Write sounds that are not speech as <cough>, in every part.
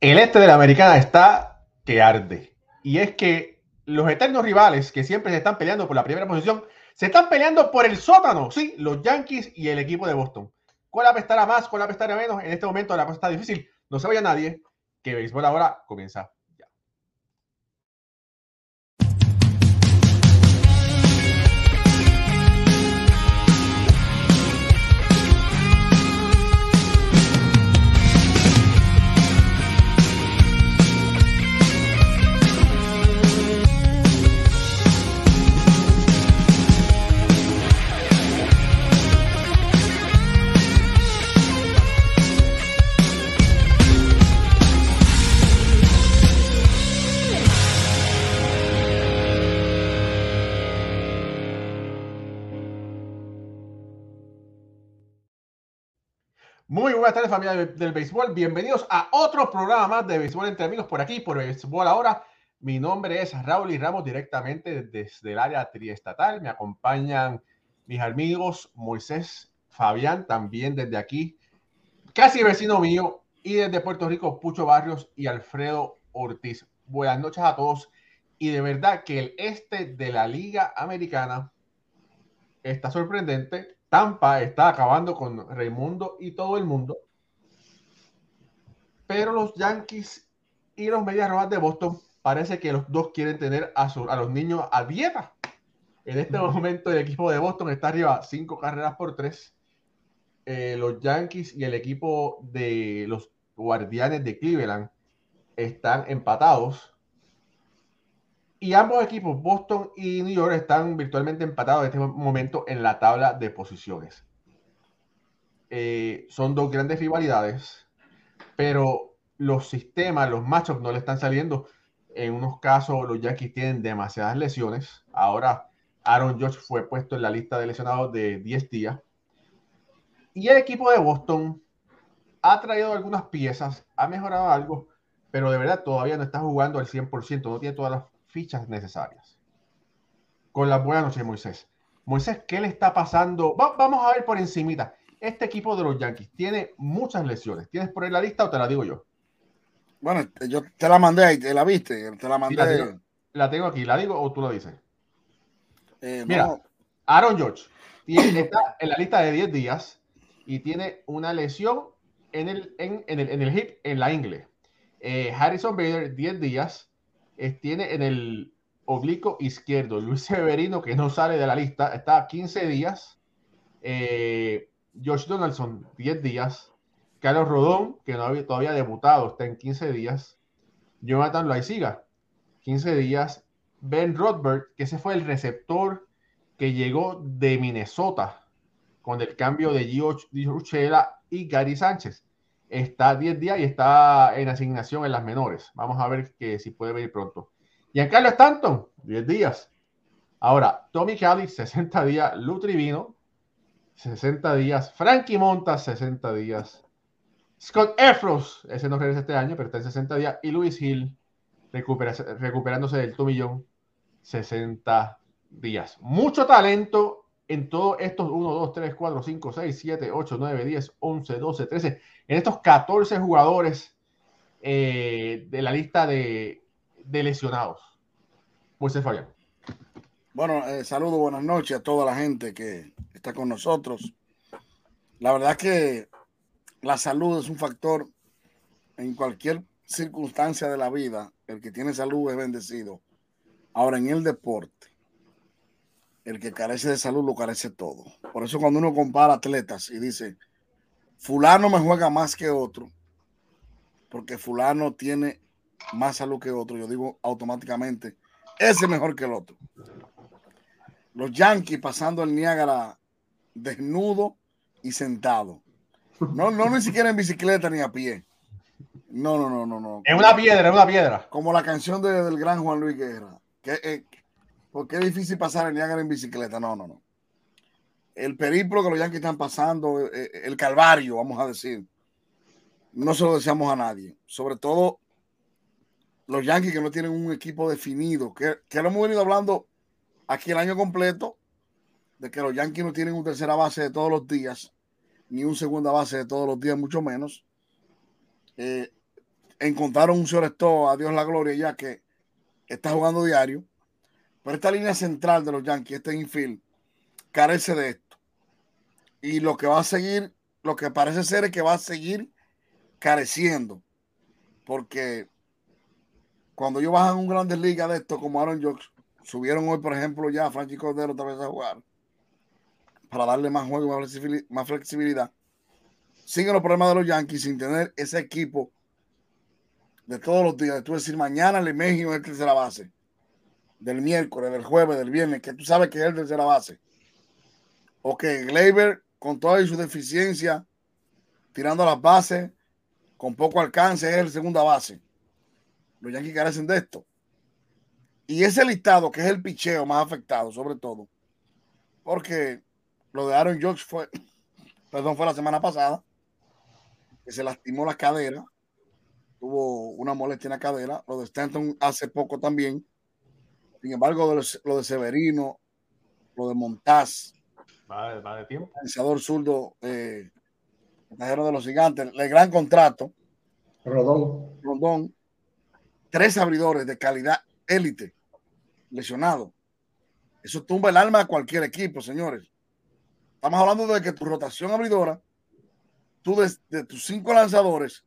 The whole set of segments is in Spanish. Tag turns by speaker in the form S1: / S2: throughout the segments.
S1: el este de la americana está que arde. Y es que los eternos rivales que siempre se están peleando por la primera posición, se están peleando por el sótano, sí, los Yankees y el equipo de Boston. ¿Cuál apestará más? ¿Cuál apestará menos? En este momento la cosa está difícil. No se vaya nadie, que béisbol ahora comienza. Muy buenas tardes familia del, béisbol, bienvenidos a otro programa más de béisbol entre amigos por aquí, por béisbol ahora. Mi nombre es Raúl y Ramos directamente desde el área triestatal. Me acompañan mis amigos Moisés, Fabián, también desde aquí, casi vecino mío, y desde Puerto Rico, Pucho Barrios y Alfredo Ortiz. Buenas noches a todos. Y de verdad que el este de la Liga Americana está sorprendente Tampa está acabando con Raimundo y todo el mundo. Pero los Yankees y los Medias Rojas de Boston parece que los dos quieren tener a, a los niños a dieta. En este momento el equipo de Boston está arriba cinco carreras por tres. Eh, los Yankees y el equipo de los Guardianes de Cleveland están empatados y ambos equipos, Boston y New York, están virtualmente empatados en este momento en la tabla de posiciones. Eh, son dos grandes rivalidades, pero los sistemas, los matchups no le están saliendo. En unos casos, los Yankees tienen demasiadas lesiones. Ahora, Aaron George fue puesto en la lista de lesionados de 10 días. Y el equipo de Boston ha traído algunas piezas, ha mejorado algo, pero de verdad todavía no está jugando al 100%, no tiene todas las fichas necesarias. Con la buena noche, Moisés. Moisés, ¿qué le está pasando? vamos a ver por encimita. Este equipo de los Yankees tiene muchas lesiones. ¿Tienes por ahí la lista o te la digo yo?
S2: Bueno, yo te la mandé ahí, te la viste, te la mandé.
S1: la, tengo, aquí, ¿la digo o tú la dices? Eh, Mira, Aaron George está en la lista de 10 días y tiene una lesión en el, en, el, en el hip, en la ingle. Eh, Harrison Bader, 10 días tiene en el oblicuo izquierdo Luis Severino, que no sale de la lista, está a 15 días. Eh, Josh Donaldson, 10 días. Carlos Rodón, que no había todavía debutado, está en 15 días. Jonathan Loaiziga, 15 días. Ben Rothberg, que ese fue el receptor que llegó de Minnesota con el cambio de Gio Uchela y Gary Sánchez está 10 días y está en asignación en las menores. Vamos a ver que si puede venir pronto. Carlos Stanton, 10 días. Ahora, Tommy Kelly, 60 días. Lutrivino, 60 días. Frankie Montas, 60 días. Scott Efros, ese no regresa este año, pero está en 60 días. Y Luis Hill, recuperándose del tomillón, 60 días. Mucho talento en todos estos 1, 2, 3, 4, 5, 6, 7, 8, 9, 10, 11, 12, 13, en estos 14 jugadores eh, de la lista de, lesionados. Moisés Fabián.
S2: Bueno, eh, saludo, buenas noches a toda la gente que está con nosotros. La verdad que la salud es un factor en cualquier circunstancia de la vida. El que tiene salud es bendecido. Ahora, en el deporte, el que carece de salud lo carece todo. Por eso cuando uno compara atletas y dice, fulano me juega más que otro, porque fulano tiene más salud que otro, yo digo automáticamente, ese es mejor que el otro. Los Yankees pasando el Niágara desnudo y sentado. No, no ni siquiera en bicicleta ni a pie. No, no, no, no, no.
S1: Es una piedra, es una piedra.
S2: Como la canción del gran Juan Luis Guerra. Que, eh, porque es difícil pasar el Niágara en bicicleta. No, no, no. El periplo que los Yankees están pasando, eh, eh, el calvario, vamos a decir, no se lo deseamos a nadie. Sobre todo los Yankees que no tienen un equipo definido, que, que lo hemos venido hablando aquí el año completo, de que los Yankees no tienen un tercera base de todos los días, ni un segunda base de todos los días, mucho menos. Eh, encontraron un shortstop, a Dios la gloria, ya que está jugando diario. Pero esta línea central de los Yankees, este infield, carece de esto. Y lo que va a seguir, lo que parece ser es que va a seguir careciendo. Porque cuando ellos bajan un Grandes Ligas de esto, como Aaron Jocks, subieron hoy, por ejemplo, ya a Frankie Cordero otra vez a jugar para darle más juego, más flexibilidad. Siguen los problemas de los Yankees sin tener ese equipo de todos los días. Tú decir, mañana el México es tercera base. Del miércoles, del jueves, del viernes, que tú sabes que es el tercera base. O que Gleyber, con toda su deficiencia, tirando las bases, con poco alcance, es el segunda base. Los Yankees carecen de esto. Y ese listado, que es el picheo más afectado, sobre todo, porque lo de Aaron Judge fue, <coughs> perdón, fue la semana pasada, que se lastimó la cadera, tuvo una molestia en la cadera. Lo de Stanton hace poco también. Sin embargo, lo de Severino, lo de Montaz,
S1: va de, tiempo.
S2: Pensador zurdo, eh, de los gigantes, el gran contrato.
S3: Rodón.
S2: Rodón. Tres abridores de calidad élite lesionados. Eso tumba el alma a cualquier equipo, señores. Estamos hablando de que tu rotación abridora, tú de, tus cinco lanzadores,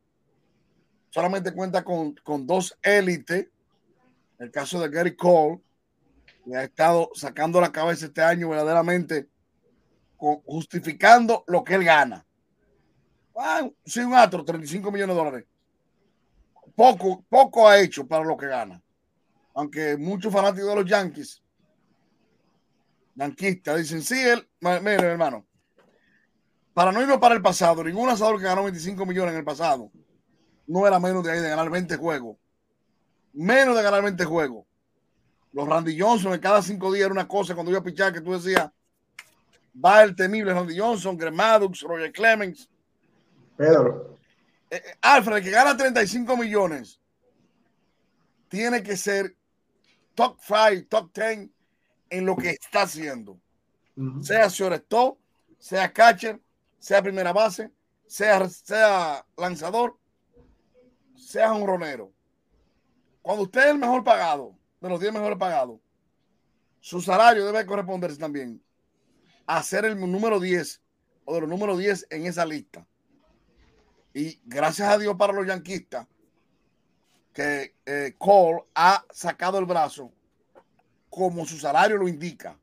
S2: solamente cuenta con, dos élites. El caso de Gary Cole, que ha estado sacando la cabeza este año verdaderamente justificando lo que él gana. Ah, un atro, 35 millones de dólares. Poco, poco ha hecho para lo que gana. Aunque muchos fanáticos de los Yankees Yanquista, dicen, sí, él, mire, hermano, para no irnos para el pasado, ningún asador que ganó 25 millones en el pasado no era menos de ahí de ganar 20 juegos. Menos de ganar 20 juegos. Los Randy Johnson en cada cinco días era una cosa cuando iba a pichar que tú decías, va el temible Randy Johnson, Greg Maddox, Roger Clemens.
S3: Pedro.
S2: Eh, eh, Alfred, que gana 35 millones, tiene que ser top 5, top 10 en lo que está haciendo. Sea shortstop, sea catcher, sea primera base, sea, sea lanzador, sea un ronero. Cuando usted es el mejor pagado, de los 10 mejores pagados, su salario debe corresponderse también a ser el número 10 o de los números 10 en esa lista. Y gracias a Dios para los yanquistas, que eh, Cole ha sacado el brazo como su salario lo indica.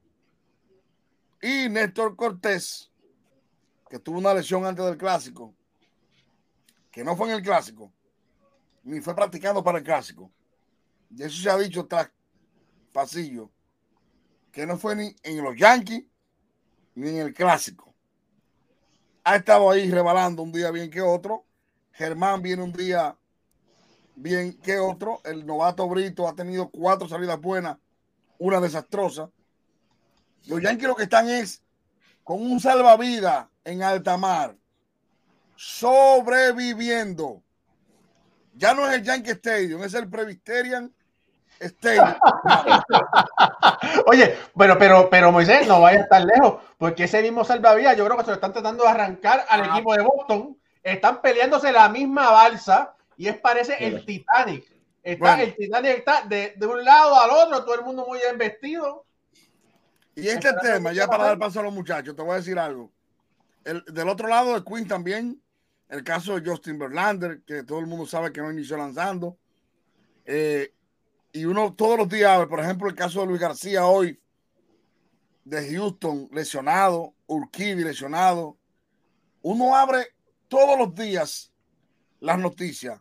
S2: Y Néstor Cortés, que tuvo una lesión antes del clásico, que no fue en el clásico, ni fue practicando para el clásico. Y eso se ha dicho tras pasillo, que no fue ni en los Yankees ni en el clásico. Ha estado ahí rebalando un día bien que otro. Germán viene un día bien que otro. El novato Brito ha tenido cuatro salidas buenas una desastrosa. Los Yankees lo que están es con un salvavidas en alta mar, sobreviviendo. Ya no es el Yankee Stadium, es el Presbyterian Stadium. <laughs>
S1: Oye, pero, pero, pero Moisés, no vaya a estar lejos, porque ese mismo salvavidas yo creo que se lo están tratando de arrancar al ah. equipo de Boston. Están peleándose la misma balsa y es parece el Titanic. Está, El Titanic está de, un lado al otro, todo el mundo muy bien vestido.
S2: Y este tema, ya para dar paso a los muchachos, te voy a decir algo. El, del otro lado de Queen también, el caso de Justin Verlander, que todo el mundo sabe que no inició lanzando. Eh, y uno todos los días, por ejemplo, el caso de Luis García hoy, de Houston, lesionado, Urquidy lesionado. Uno abre todos los días las noticias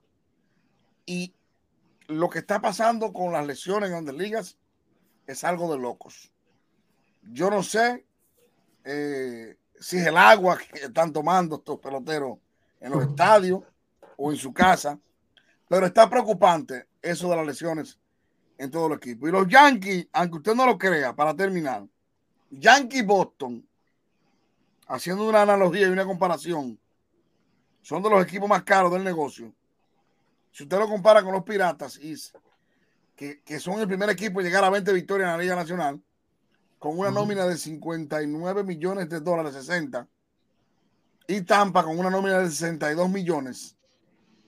S2: y lo que está pasando con las lesiones en grandes ligas es algo de locos. Yo no sé eh, si es el agua que están tomando estos peloteros en los estadios o en su casa, pero está preocupante eso de las lesiones en todo el equipo. Y los Yankees, aunque usted no lo crea, para terminar, Yankee Boston, haciendo una analogía y una comparación, son de los equipos más caros del negocio. Si usted lo compara con los Piratas, que, que son el primer equipo en llegar a 20 victorias en la Liga Nacional, con una nómina de 59 millones de dólares, 60, y Tampa con una nómina de 62 millones,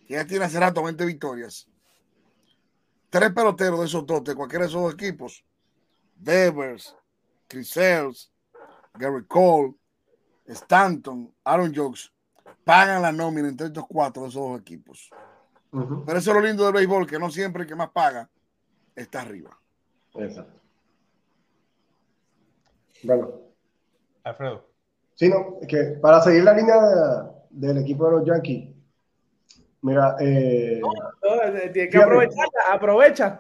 S2: que ya tiene hace rato 20 victorias, tres peloteros de esos dos, de cualquiera de esos dos equipos, Devers, Chris Sales, Gary Cole, Stanton, Aaron Jokes, pagan la nómina entre estos cuatro de esos dos equipos. Pero eso es lo lindo del béisbol, que no siempre el que más paga está arriba. Exacto.
S3: Bueno.
S1: Alfredo.
S3: Sí, no, que para seguir la línea del equipo de los Yankees, mira, eh,
S4: no, tiene que aprovechar, aprovecha.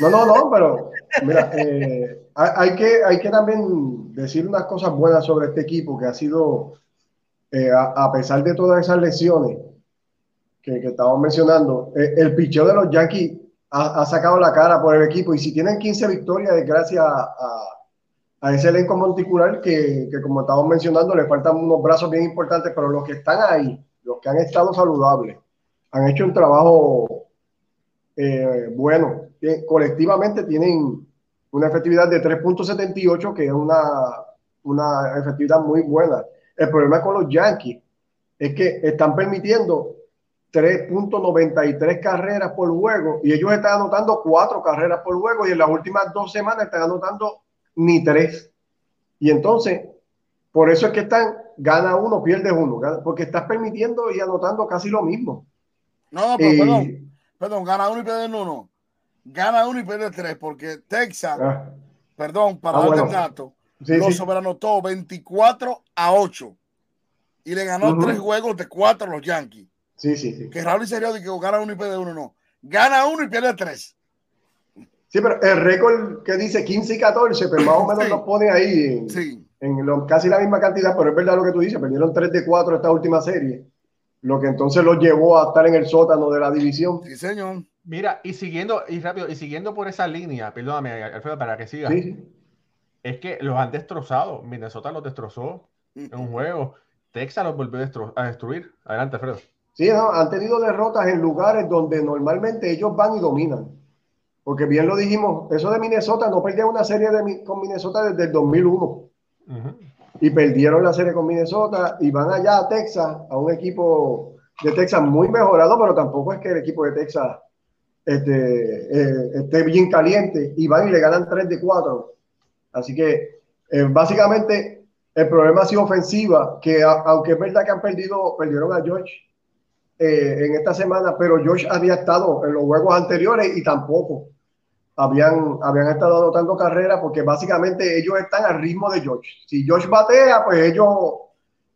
S3: No, no, no, pero <laughs> mira, eh, hay, que, hay que también decir unas cosas buenas sobre este equipo que ha sido, eh, a, pesar de todas esas lesiones que, que estamos mencionando, eh, el picheo de los Yankees ha, sacado la cara por el equipo y si tienen 15 victorias es gracias a, a ese elenco monticular que, que, como estamos mencionando, le faltan unos brazos bien importantes, pero los que están ahí, los que han estado saludables, han hecho un trabajo eh, bueno. Colectivamente tienen una efectividad de 3.78, que es una, una efectividad muy buena. El problema con los Yankees es que están permitiendo 3.93 carreras por juego y ellos están anotando cuatro carreras por juego y en las últimas dos semanas están anotando ni tres. Y entonces, por eso es que están, gana uno, pierde uno, porque estás permitiendo y anotando casi lo mismo.
S2: No, pero perdón, perdón, gana uno y pierde uno. Gana uno y pierde tres, porque Texas, ah. perdón, para ah, darte el dato, lo sobreanotó 24 a 8 y le ganó tres juegos de cuatro a los Yankees.
S3: Sí, sí, sí.
S2: Que Raúl sería de que gana uno y pierde uno, no. Gana uno y pierde tres.
S3: Sí, pero el récord que dice 15 y 14, pero más o menos nos pone ahí en, en casi la misma cantidad, pero es verdad lo que tú dices, perdieron 3 de 4 esta última serie, lo que entonces los llevó a estar en el sótano de la división.
S2: Sí, señor.
S1: Mira, y siguiendo, y rápido, y siguiendo por esa línea, perdóname, Alfredo, para que siga. Es que los han destrozado. Minnesota los destrozó en un juego. Texas los volvió a destruir. Adelante, Alfredo.
S3: Sí, han tenido derrotas en lugares donde normalmente ellos van y dominan. Porque bien lo dijimos, eso de Minnesota, no perdieron una serie de, con Minnesota desde el 2001. Y perdieron la serie con Minnesota y van allá a Texas, a un equipo de Texas muy mejorado, pero tampoco es que el equipo de Texas este, eh, esté bien caliente y van y le ganan 3 de 4. Así que eh, básicamente el problema ha sido ofensiva, que aunque es verdad que han perdido, perdieron a George eh, en esta semana, pero Josh había estado en los juegos anteriores y tampoco habían, habían estado anotando carreras porque básicamente ellos están al ritmo de Josh. Si Josh batea, pues ellos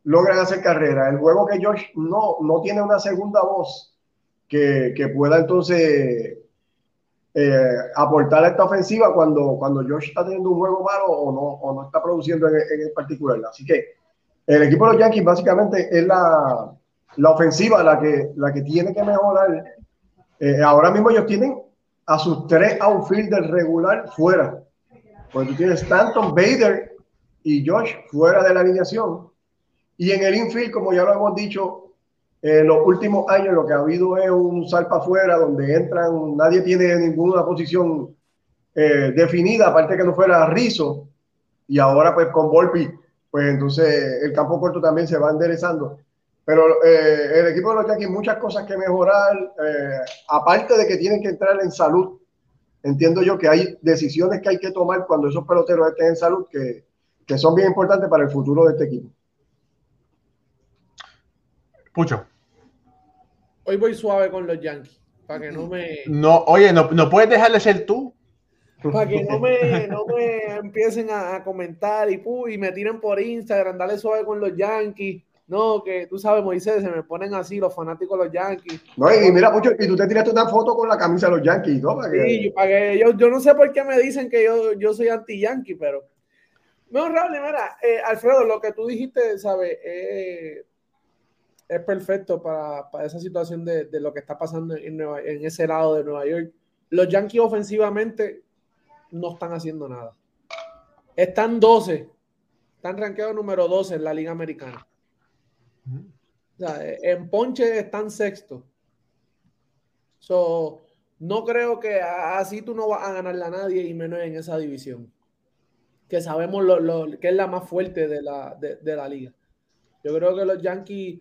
S3: logran hacer carrera. El juego que Josh no, no tiene una segunda voz que, que pueda entonces eh, aportar a esta ofensiva cuando, cuando Josh está teniendo un juego malo o no, o no está produciendo en, en particular. Así que el equipo de los Yankees básicamente es la, la ofensiva la que, la que tiene que mejorar. Eh, ahora mismo ellos tienen a sus tres outfielders regular fuera. Porque tú tienes Stanton, Bader y Josh fuera de la alineación. Y en el infield, como ya lo hemos dicho, en los últimos años lo que ha habido es un salpa afuera donde entran, nadie tiene ninguna posición eh, definida, aparte que no fuera Rizzo. Y ahora pues con Volpi, pues entonces el campo corto también se va enderezando. Pero eh, el equipo de los Yankees muchas cosas que mejorar, eh, aparte de que tienen que entrar en salud. Entiendo yo que hay decisiones que hay que tomar cuando esos peloteros estén en salud que, que son bien importantes para el futuro de este equipo.
S1: Pucho.
S4: Hoy voy suave con los Yankees, para que no me...
S1: No, oye, no, no puedes dejar de ser tú.
S4: Para que no me, no me empiecen a, comentar y, y me tiren por Instagram, dale suave con los Yankees no, que tú sabes, Moisés, se me ponen así los fanáticos de los Yankees.
S3: No, y mira, mucho, y tú te tiraste una foto con la camisa de los Yankees, ¿no?
S4: Sí, yo, yo, no sé por qué me dicen que yo, yo soy anti-Yankee, pero. No, Raúl, mira, eh, Alfredo, lo que tú dijiste, ¿sabes? Eh, es perfecto para, para esa situación de, de, lo que está pasando en, en ese lado de Nueva York. Los Yankees ofensivamente no están haciendo nada. Están 12, están rankeados número 12 en la Liga Americana en Ponche están sexto. So, no creo que así tú no vas a ganarle a nadie y menos en esa división. Que sabemos lo, que es la más fuerte de la, de, la liga. Yo creo que los Yankees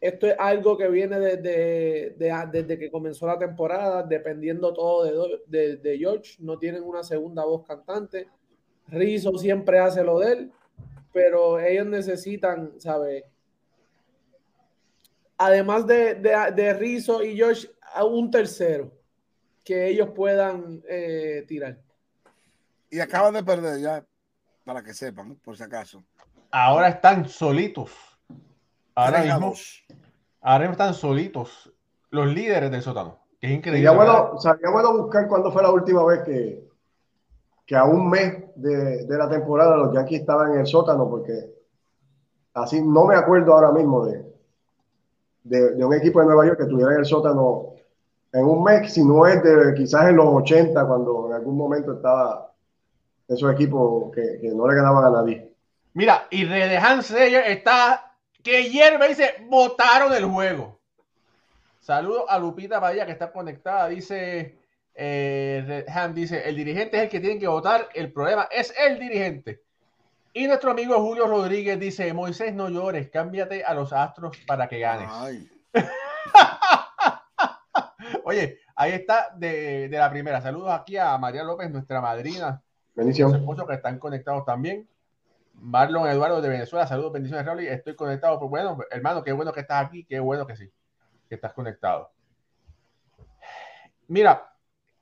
S4: esto es algo que viene desde, desde que comenzó la temporada, dependiendo todo de, de, George. No tienen una segunda voz cantante. Rizzo siempre hace lo de él, pero ellos necesitan, ¿sabes? Además de, de, Rizzo y George, a un tercero que ellos puedan eh, tirar.
S2: Y acaban de perder ya, para que sepan, por si acaso.
S1: Ahora están solitos Ahora mismo, ahora están solitos los líderes del sótano. Que es increíble.
S3: Sería bueno, sería bueno buscar cuándo fue la última vez que, que a un mes de, de, la temporada los Yankees estaban en el sótano, porque así no me acuerdo ahora mismo de, de, un equipo de Nueva York que estuviera en el sótano en un mes, si no es de quizás en los 80, cuando en algún momento estaba esos equipos que, que no le ganaban a nadie.
S1: Mira, y de Hans está que hierve dice, votaron el juego. Saludo a Lupita Bahía que está conectada. Dice, eh, dice, el dirigente es el que tiene que votar. El problema es el dirigente. Y nuestro amigo Julio Rodríguez dice, Moisés, no llores, cámbiate a los astros para que ganes. <laughs> Oye, ahí está de, la primera. Saludos aquí a María López, nuestra madrina.
S3: Bendición.
S1: que están conectados también. Marlon Eduardo de Venezuela, saludos, bendiciones, Raúl. Estoy conectado. Pues bueno, hermano, qué bueno que estás aquí, qué bueno que sí, que estás conectado. Mira,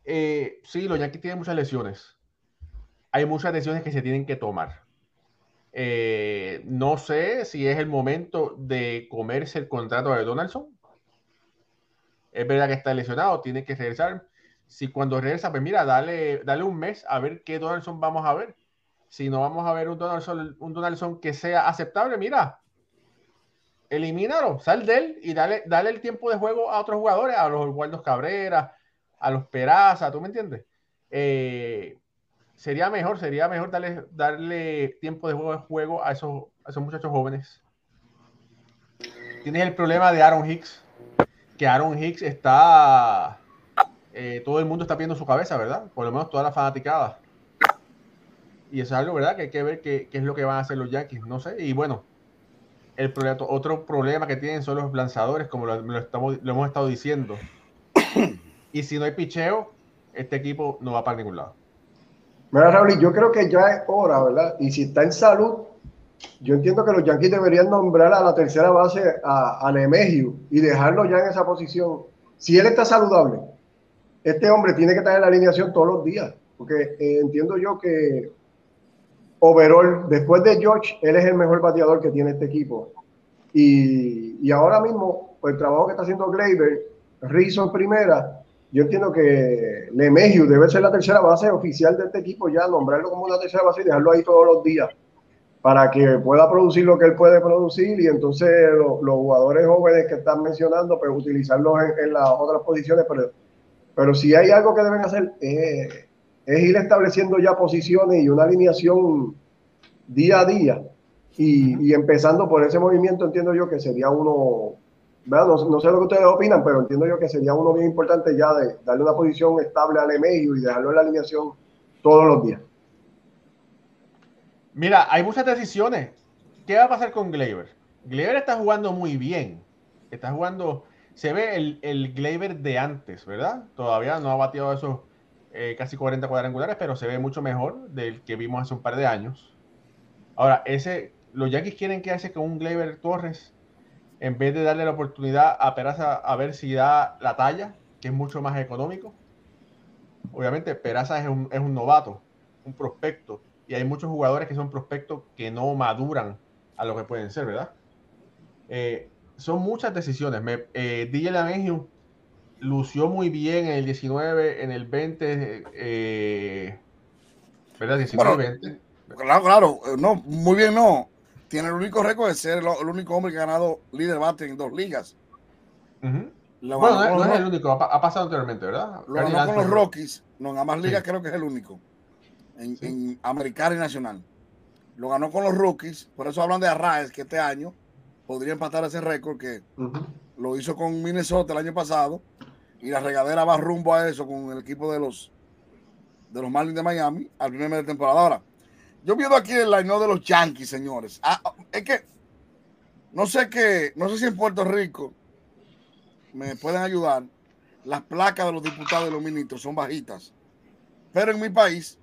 S1: eh, sí, los Yankees tienen muchas lesiones. Hay muchas decisiones que se tienen que tomar. Eh, no sé si es el momento de comerse el contrato de Donaldson. Es verdad que está lesionado, tiene que regresar. Si cuando regresa, pues mira, dale, dale un mes a ver qué Donaldson vamos a ver si no vamos a ver un Donaldson, un Donaldson que sea aceptable, mira, elimínalo, sal de él y dale, dale el tiempo de juego a otros jugadores, a los Waldos Cabrera, a los Peraza, ¿tú me entiendes? Eh, sería mejor, sería mejor darle, darle tiempo de juego, juego a, esos, muchachos jóvenes. Tienes el problema de Aaron Hicks, que Aaron Hicks está, eh, todo el mundo está viendo su cabeza, ¿verdad? Por lo menos todas las fanaticadas. Y es algo, ¿verdad? Que hay que ver qué, es lo que van a hacer los Yankees. No sé. Y bueno, el otro problema que tienen son los lanzadores, como lo, estamos, lo hemos estado diciendo. y si no hay picheo, este equipo no va para ningún lado.
S3: Mira, Raúl, yo creo que ya es hora, ¿verdad? Y si está en salud, yo entiendo que los Yankees deberían nombrar a la tercera base a, a y dejarlo ya en esa posición. Si él está saludable, este hombre tiene que estar en la alineación todos los días, porque eh, entiendo yo que overall, después de George, él es el mejor bateador que tiene este equipo. Y, y ahora mismo, el trabajo que está haciendo Gleyber, Rizzo en primera, yo entiendo que LeMahieu debe ser la tercera base oficial de este equipo ya, nombrarlo como una tercera base y dejarlo ahí todos los días para que pueda producir lo que él puede producir y entonces los jugadores jóvenes que están mencionando, pues utilizarlos en, las otras posiciones, pero, pero si hay algo que deben hacer es es ir estableciendo ya posiciones y una alineación día a día. Y, empezando por ese movimiento, entiendo yo que sería uno, no, sé lo que ustedes opinan, pero entiendo yo que sería uno bien importante ya de darle una posición estable al medio y dejarlo en la alineación todos los días.
S1: Mira, hay muchas decisiones. ¿Qué va a pasar con Gleyber? Gleyber está jugando muy bien. Está jugando, se ve el, el Gleyber de antes, ¿verdad? Todavía no ha batido esos eh, casi 40 cuadrangulares, pero se ve mucho mejor del que vimos hace un par de años. Ahora, ese, los Yankees quieren que hace con un Gleyber Torres, en vez de darle la oportunidad a Peraza a ver si da la talla, que es mucho más económico. Obviamente, Peraza es un, es un novato, un prospecto, y hay muchos jugadores que son prospectos que no maduran a lo que pueden ser, ¿verdad? Eh, son muchas decisiones. Me, eh, DJ lució muy bien en el 19, en el 20, eh, ¿verdad? 19, 20.
S2: Claro, claro, eh, no, muy bien no. Tiene el único récord de ser el, único hombre que ha ganado líder bate en dos ligas.
S1: bueno, no, es el único, ha, pasado anteriormente, ¿verdad?
S2: Lo ganó con los Rockies, no, en ambas ligas creo que es el único. En, en, Americana y Nacional. Lo ganó con los Rookies, por eso hablan de Arraez, que este año podría empatar ese récord que lo hizo con Minnesota el año pasado y la regadera va rumbo a eso con el equipo de los de los Marlins de Miami al primer mes de temporada. Ahora, yo viendo aquí el line de los Yankees, señores. Ah, es que No sé qué, no sé si en Puerto Rico me pueden ayudar. Las placas de los diputados y los ministros son bajitas. Pero en mi país,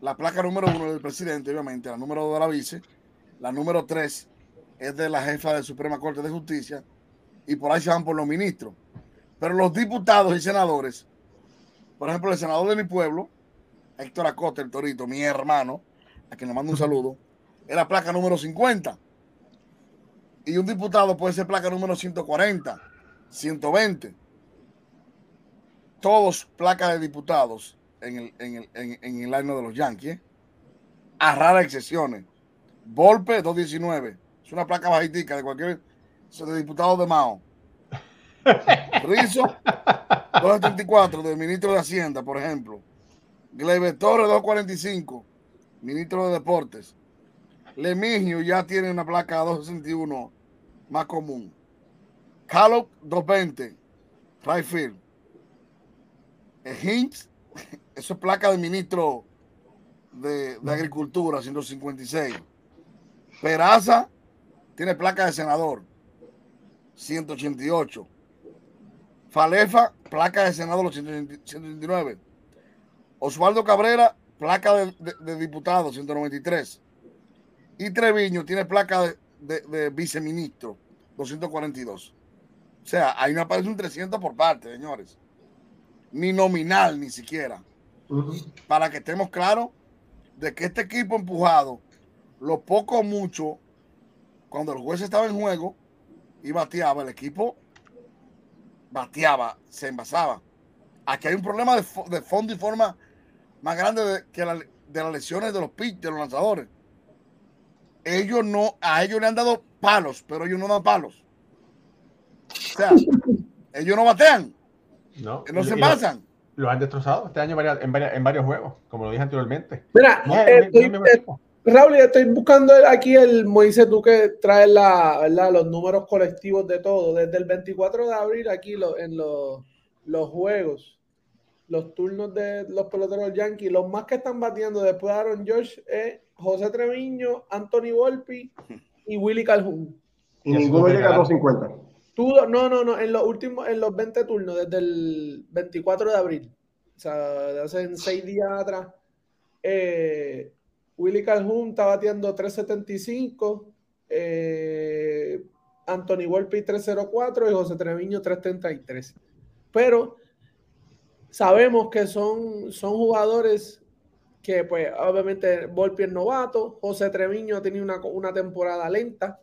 S2: la placa número uno es del presidente, obviamente, la número dos de la vice, la número tres es de la jefa de Suprema Corte de Justicia, y por ahí se van por los ministros. Pero los diputados y senadores, por ejemplo, el senador de mi pueblo, Héctor Acosta, el Torito, mi hermano, a quien le mando un saludo, era placa número 50. Y un diputado puede ser placa número 140, 120. Todos placas de diputados en el, en el, año de los Yankees, a raras excepciones. Volpe 219, es una placa bajitica de cualquier de diputado de Mao. Rizo 274 del ministro de Hacienda, por ejemplo. Glebe Torres 245, ministro de Deportes. Lemigio ya tiene una placa 261 más común. Callop 220, Rayfield. Hinks, eso es placa de ministro de, de Agricultura, 156. Peraza tiene placa de senador, 188. Falefa, placa de senador, 189. Osvaldo Cabrera, placa de, diputado, 193. Y Treviño tiene placa de, viceministro, 242. O sea, ahí no aparece un 300 por parte, señores. Ni nominal, ni siquiera. Para que estemos claros de que este equipo empujado, lo poco o mucho, cuando el juez estaba en juego y bateaba, el equipo bateaba, se envasaba. Aquí hay un problema de, fondo y forma más grande de, que de las lesiones de los pitch, de los lanzadores. Ellos no, a ellos le han dado palos, pero ellos no dan palos. O sea, <laughs> ellos no batean. No, no se envasan.
S1: Lo, han destrozado este año en, varios juegos, como lo dije anteriormente.
S4: Mira, eh, Raúl, estoy buscando aquí el Moisés, tú que traes la, los números colectivos de todo. Desde el 24 de abril, aquí en los, los juegos, los turnos de los peloteros Yankees, los más que están batiendo después de Aaron Josh es José Treviño, Anthony Volpi y Willy Calhoun.
S3: Y ninguno llega a 250.
S4: no, no, no, en los últimos, en los 20 turnos, desde el 24 de abril. O sea, de hace seis días atrás. Eh, Willy Calhoun está batiendo 375, eh, Anthony Volpi 304 y José Treviño 333. Pero sabemos que son, son jugadores que, pues, obviamente Volpi es novato, José Treviño ha tenido una, una temporada lenta,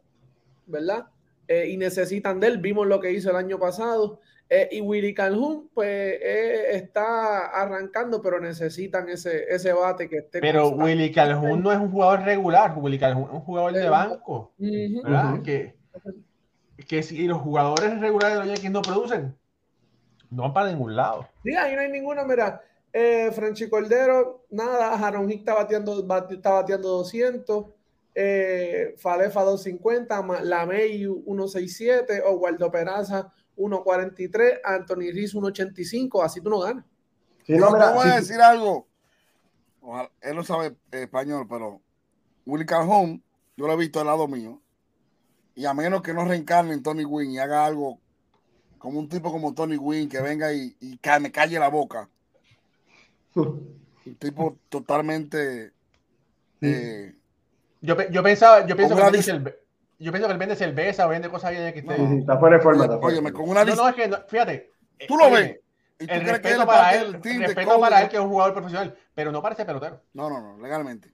S4: ¿verdad? Eh, y necesitan de él. Vimos lo que hizo el año pasado. Eh, y Willy Calhoun, pues eh, está arrancando, pero necesitan ese, ese bate que esté.
S1: Pero Willy Calhoun no es un jugador regular, Willy Calhoun es un jugador de banco. ¿verdad? que, que si los jugadores regulares de los Yankees no producen, no van para ningún lado.
S4: Sí, ahí no hay ninguna, mira. Eh, Franchi Cordero, nada, Aaron está bateando, está bateando 200. Eh, Falefa 250, Lameyu 167, Waldo Peraza 1.43, Anthony Riz 1.85, así tú no ganas.
S2: Sí, no, te voy a decir algo. él no sabe español, pero Willy Calhoun, yo lo he visto al lado mío. Y a menos que no reencarne en Tony Wynn y haga algo como un tipo como Tony Wynn que venga y, y me calle la boca. <laughs> un tipo totalmente.
S1: Eh, yo, yo pensaba, yo pienso que el, yo pienso que él vende cerveza, vende cosas bien que.
S3: Sí, está fuera de forma.
S2: Oye, con una
S1: No, no, es que, fíjate.
S2: Tú lo ves.
S1: ¿Y tú el crees respeto que para él, el respeto para él que es un jugador profesional, pero no parece pelotero.
S2: No, no, no, legalmente.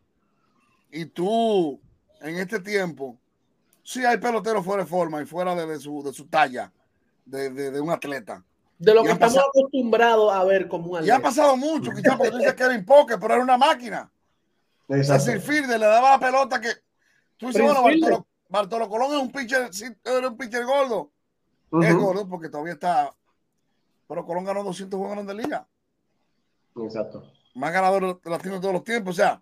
S2: Y tú, en este tiempo, sí hay peloteros fuera de forma y fuera de, su, de su talla, de, de, un atleta.
S4: De lo que estamos acostumbrados a ver como un
S2: atleta. Y ha pasado mucho, quizás porque tú dices que era impoque, pero era una máquina. Exacto. Ese Fielder le daba la pelota que. Tú dices, bueno, Bartolo, Bartolo Colón es un pitcher, era un pitcher gordo. Es gordo porque todavía está. Pero Colón ganó 200 juegos de liga.
S3: Exacto.
S2: Más ganador latino de todos los tiempos. O sea,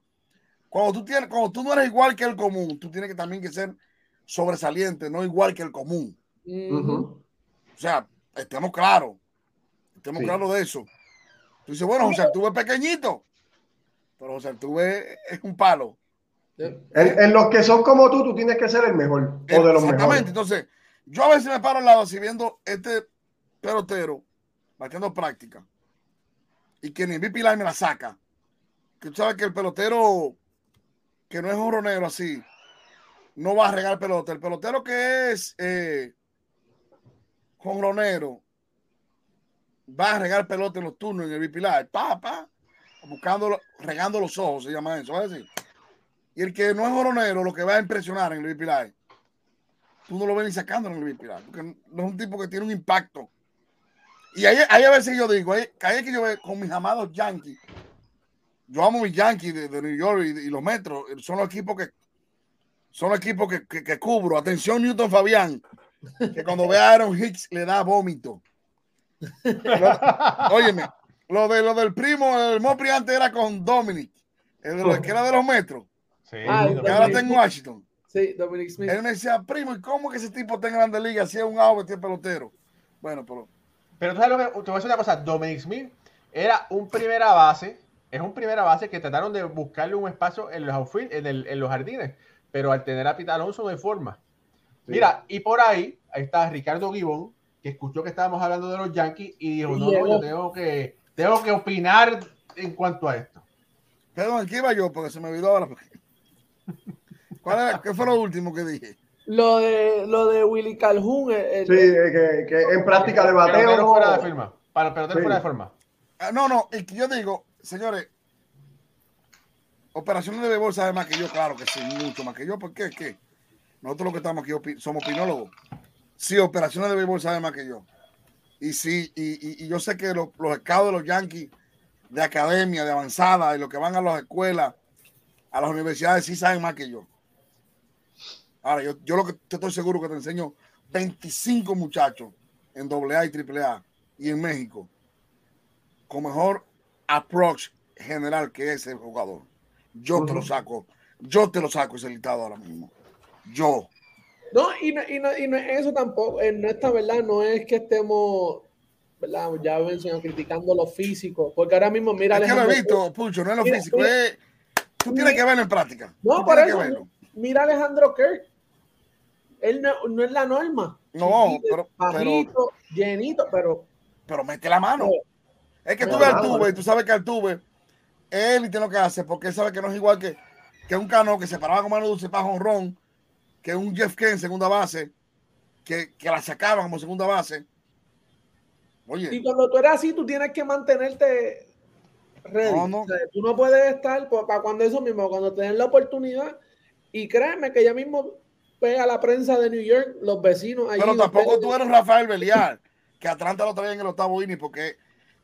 S2: cuando tú, tienes, cuando tú no eres igual que el común, tú tienes que también que ser sobresaliente, no igual que el común. O sea, estemos claros. Estemos claros de eso. Tú dices, bueno, José Altuve es pequeñito, pero José Altuve es un palo.
S3: En, los que son como tú, tú tienes que ser el mejor. O de los Exactamente.
S2: Entonces, yo a veces me paro al lado así viendo este pelotero batiendo práctica y que ni VP Line me la saca. Que tú sabes que el pelotero que no es un ronero así no va a regar pelota. El pelotero que es eh, ronero va a regar pelota en los turnos en el Line. Pa, pa, buscando, regando los ojos, se llama eso. decir? Y el que no es joronero, lo que va a impresionar en el VP tú no lo ves ni sacando en el VP porque no es un tipo que tiene un impacto. Y ahí, ahí a veces yo digo, ahí, ahí que yo veo con mis amados Yankees. Yo amo mis Yankees de, New York y, los Metros. Son los equipos que son los equipos que, que, cubro. Atención, Newton Fabián, que cuando ve a Aaron Hicks le da vómito. óyeme, lo, de, lo del primo, el Mopri antes era con Dominic, el de que era de los Metros. Sí, ah, que ahora está en Washington.
S4: Sí, Dominic Smith.
S2: Él me decía, primo, ¿y cómo que ese tipo está en Grande Liga? Si es un ave, este pelotero. Bueno, pero.
S1: Pero tú sabes lo que. Te voy a decir una cosa. Dominic Smith era un primera base. Es un primera base que trataron de buscarle un espacio en los outfield, en, el, en los jardines. Pero al tener a Pita Alonso no hay forma. Mira, y por ahí, ahí está Ricardo Gibón, que escuchó que estábamos hablando de los Yankees y dijo, no, no, yo tengo que, tengo que opinar en cuanto a esto.
S2: Perdón, ¿qué iba yo? Porque se me olvidó ahora. <laughs> ¿Qué fue lo último que dije?
S4: Lo de, lo de Willy Calhoun.
S3: sí, que, que, en práctica de bateo.
S1: Pero fuera de firma. Para perder fuera de forma.
S2: Ah, no, no, y que yo digo, señores, operaciones de béisbol sabe más que yo, claro que sí, mucho más que yo. ¿Por qué? ¿Qué? Nosotros los que estamos aquí somos opinólogos. Sí, operaciones de béisbol sabe más que yo. Y sí, y, y, yo sé que los, los de los Yankees de academia, de avanzada, y los que van a las escuelas, a las universidades, sí saben más que yo. Ahora, yo, yo lo que te estoy seguro que te enseño 25 muchachos en AA y AAA y en México con mejor approach general que ese jugador. Yo te lo saco, yo te lo saco ese listado ahora mismo. Yo.
S4: No, y no, y no, y no eso tampoco, en esta verdad no es que estemos, ¿verdad? Ya mencionado criticando lo físico, porque ahora mismo mira.
S2: Es que lo he visto, Pucho, no es lo físico, es, tú tienes que verlo en práctica.
S4: No, por eso, mira Alejandro Kirk él no, es la norma.
S2: No, pero,
S4: llenito, pero.
S2: Pero mete la mano. es que tú ves al tuve y tú sabes que al tuve, él tiene lo que hace, porque él sabe que no es igual que, que un cano que se paraba con mano dulce para jonrón, que un Jeff Ken segunda base, que, que la sacaban como segunda base.
S4: Oye. Y cuando tú eres así, tú tienes que mantenerte ready. tú no puedes estar para cuando eso mismo, cuando tenés la oportunidad. Y créeme que ya mismo a la prensa de New York, los vecinos.
S2: Pero tampoco tú eres Rafael Belial, que Atlanta lo traía en el octavo inning, porque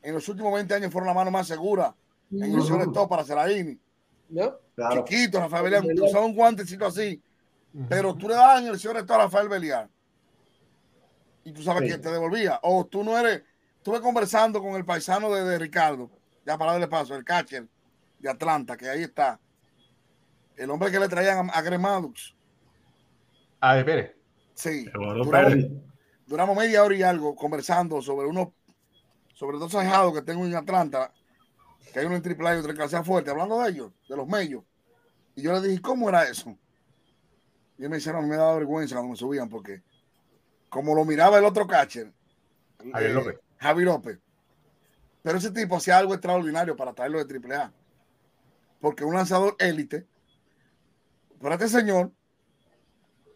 S2: en los últimos 20 años fueron la mano más segura en el todo para hacer la inning. Chiquito, Rafael Belial, usaba un guantecito así, pero tú le dabas en el señor a Rafael Belial y tú sabes que te devolvía. O tú no eres. Estuve conversando con el paisano de, Ricardo, ya para darle paso, el catcher de Atlanta, que ahí está. El hombre que le traían a, a
S1: Ah, espere.
S2: Sí. Duramos, media hora y algo conversando sobre uno, sobre dos ahijados que tengo en Atlanta, que hay uno en triple A y otro en fuerte, hablando de ellos, de los medios. Y yo le dije, ¿cómo era eso? Y él me dice, no, me daba vergüenza cuando me subían, porque como lo miraba el otro catcher,
S1: Javier eh, López.
S2: Javi López. Pero ese tipo hacía algo extraordinario para traerlo de triple A. Porque un lanzador élite, para este señor,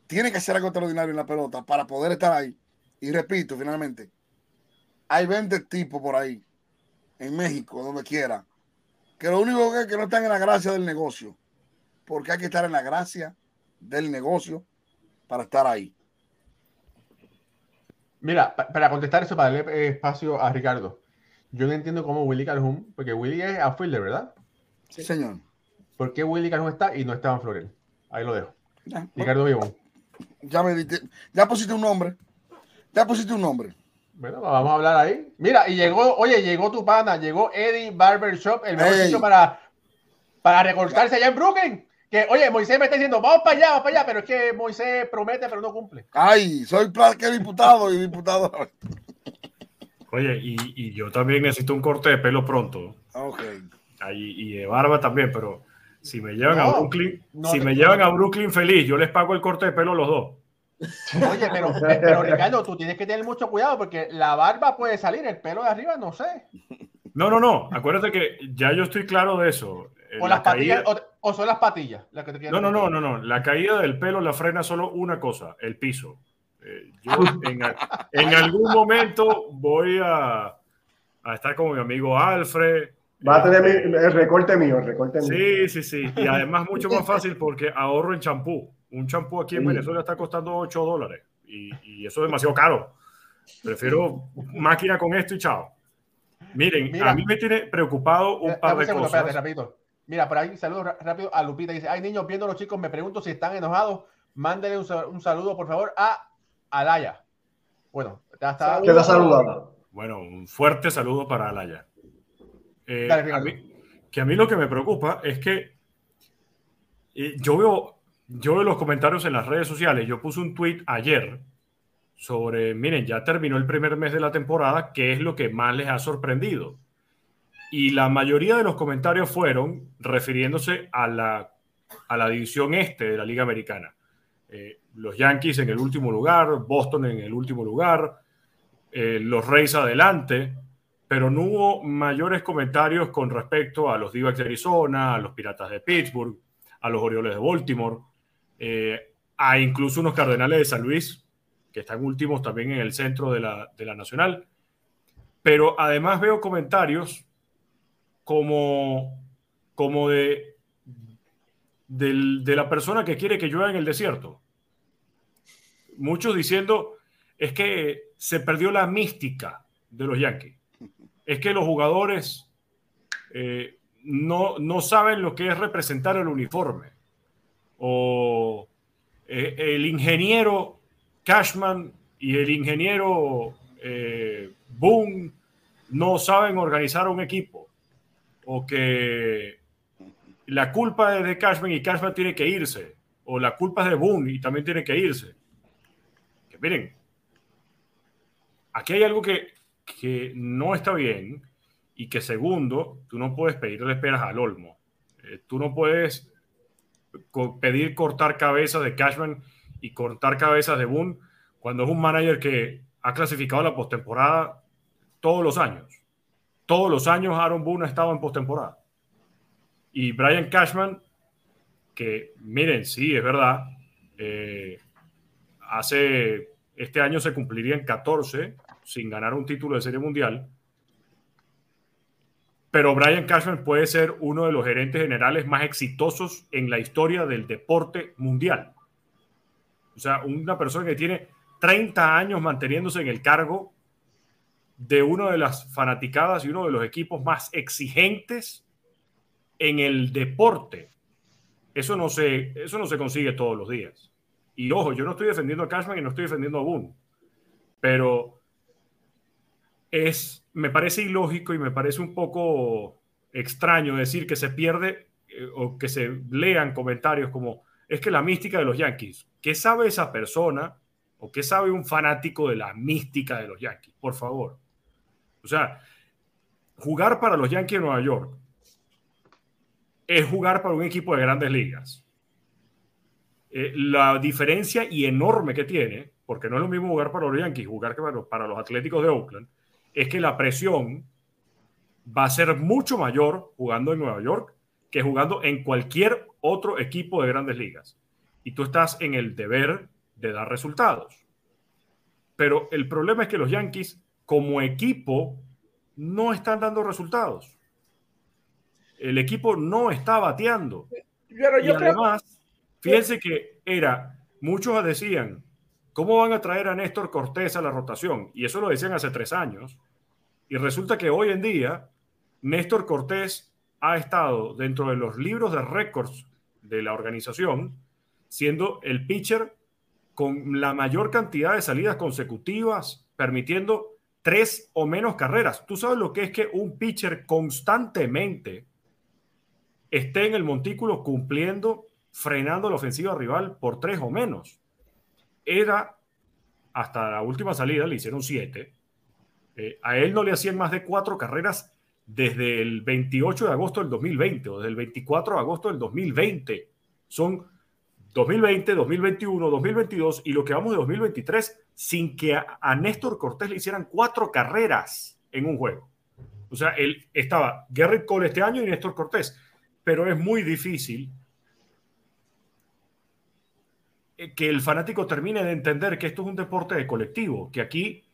S2: tiene que hacer algo extraordinario en la pelota para poder estar ahí. Y repito, finalmente, hay 20 tipos por ahí, en México, donde quiera, que lo único que es que no están en la gracia del negocio, porque hay que estar en la gracia del negocio para estar ahí.
S1: Mira, para contestar eso, para darle espacio a Ricardo, yo no entiendo cómo Willy Calhoun, porque Willy es outfielder, ¿verdad?
S2: Sí, señor.
S1: ¿Por qué Willy Calhoun está y no Esteban Florel? Ahí lo dejo. Ricardo Vivón.
S2: Ya me diste, ya pusiste un nombre. Ya pusiste un nombre.
S1: Bueno, vamos a hablar ahí. Mira, y llegó, oye, llegó tu pana, llegó Eddie Barber Shop, el mejor sitio para, para recortarse allá en Brooklyn. Que, oye, Moisés me está diciendo, vamos para allá, vamos para allá, pero es que Moisés promete, pero no cumple.
S2: Ay, soy que diputado y diputado.
S5: Oye, y, y, yo también necesito un corte de pelo pronto.
S2: Ok.
S5: Ahí, y de barba también, pero Si me llevan a Brooklyn, si me llevan a Brooklyn feliz, yo les pago el corte de pelo a los dos.
S1: Oye, pero, pero Ricardo, tú tienes que tener mucho cuidado porque la barba puede salir, el pelo de arriba no sé.
S5: No, no, no. Acuérdate que ya yo estoy claro de eso.
S1: O, las patillas, o, son las patillas.
S5: no, no, no, no, no. La caída del pelo la frena solo una cosa, el piso. Eh, yo en, algún momento voy a, a, estar con mi amigo Alfred.
S3: Va a tener el recorte mío, el recorte mío.
S5: Sí, sí, sí. Y además mucho más fácil <laughs> porque ahorro en champú. Un champú aquí en Venezuela está costando 8 dólares y, y, eso es demasiado caro. Prefiero máquina con esto y chao. Miren, a mí me tiene preocupado un par de cosas.
S1: Mira, por ahí saludo rápido a Lupita. Dice, hay niños viendo a los chicos, me pregunto si están enojados. Mándenle un, saludo, por favor, a Alaya. Bueno, ya está.
S3: Queda saludada.
S5: Bueno, un fuerte saludo para Alaya. Eh, que a mí lo que me preocupa es que eh, yo veo, yo veo los comentarios en las redes sociales. Yo puse un tweet ayer sobre, miren, ya terminó el primer mes de la temporada, ¿qué es lo que más les ha sorprendido? Y la mayoría de los comentarios fueron refiriéndose a la, a la división este de la Liga Americana. Eh, los Yankees en el último lugar, Boston en el último lugar, eh, los Reyes adelante, pero no hubo mayores comentarios con respecto a los d de Arizona, a los Piratas de Pittsburgh, a los Orioles de Baltimore, eh, a incluso unos Cardenales de San Luis que están últimos también en el centro de la, de la Nacional. Pero además veo comentarios como, como de, de, la persona que quiere que llueva en el desierto. Muchos diciendo, es que se perdió la mística de los Yankees. Es que los jugadores eh, no, no, saben lo que es representar el uniforme. O eh, el ingeniero Cashman y el ingeniero eh, Boone no saben organizar un equipo o que la culpa es de Cashman y Cashman tiene que irse o la culpa es de Boone y también tiene que irse. Que miren, aquí hay algo que, que no está bien y que segundo, tú no puedes pedirle esperas al Olmo. Eh, tú no puedes pedir cortar cabezas de Cashman y cortar cabezas de Boone cuando es un manager que ha clasificado la postemporada todos los años. Todos los años Aaron Boone ha estado en postemporada. Y Brian Cashman, que miren, sí, es verdad, eh, hace este año se cumplirían 14 sin ganar un título de serie mundial. Pero Brian Cashman puede ser uno de los gerentes generales más exitosos en la historia del deporte mundial. O sea, una persona que tiene 30 años manteniéndose en el cargo de una de las fanaticadas y uno de los equipos más exigentes en el deporte. Eso no se, eso no se consigue todos los días. Y ojo, yo no estoy defendiendo a Cashman y no estoy defendiendo a Boone, pero es, me parece ilógico y me parece un poco extraño decir que se pierde eh, o que se lean comentarios como es que la mística de los Yankees, ¿qué sabe esa persona o qué sabe un fanático de la mística de los Yankees? Por favor. O sea, jugar para los Yankees de Nueva York es jugar para un equipo de grandes ligas. Eh, la diferencia y enorme que tiene, porque no es lo mismo jugar para los Yankees, jugar para los, para los Atléticos de Oakland, es que la presión va a ser mucho mayor jugando en Nueva York que jugando en cualquier otro equipo de grandes ligas. Y tú estás en el deber de dar resultados. Pero el problema es que los Yankees, como equipo, no están dando resultados. El equipo no está bateando. Pero yo y además, fíjense que era, muchos decían, ¿cómo van a traer a Néstor Cortés a la rotación? Y eso lo decían hace tres años. Y resulta que hoy en día, Néstor Cortés ha estado dentro de los libros de récords de la organización, siendo el pitcher con la mayor cantidad de salidas consecutivas, permitiendo tres o menos carreras. Tú sabes lo que es que un pitcher constantemente esté en el montículo cumpliendo, frenando la ofensiva rival por tres o menos. Era, hasta la última salida, le hicieron siete. Eh, a él no le hacían más de cuatro carreras desde el 28 de agosto del 2020 o desde el 24 de agosto del 2020. Son 2020, 2021, 2022 y lo que vamos de 2023 sin que a, Néstor Cortés le hicieran cuatro carreras en un juego. O sea, él estaba Garrett Cole este año y Néstor Cortés, pero es muy difícil que el fanático termine de entender que esto es un deporte de colectivo, que aquí,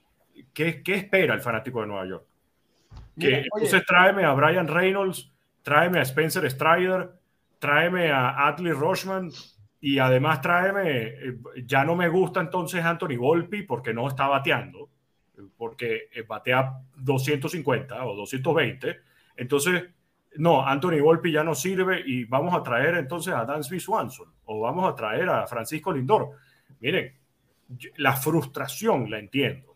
S5: ¿qué, qué espera el fanático de Nueva York? Que entonces tráeme a Brian Reynolds, tráeme a Spencer Strider, tráeme a Adley Rochman y además tráeme, eh, ya no me gusta entonces Anthony Volpi porque no está bateando, porque eh, batea 250 o 220. Entonces, no, Anthony Volpi ya no sirve y vamos a traer entonces a Dansby Swanson o vamos a traer a Francisco Lindor. Miren, la frustración la entiendo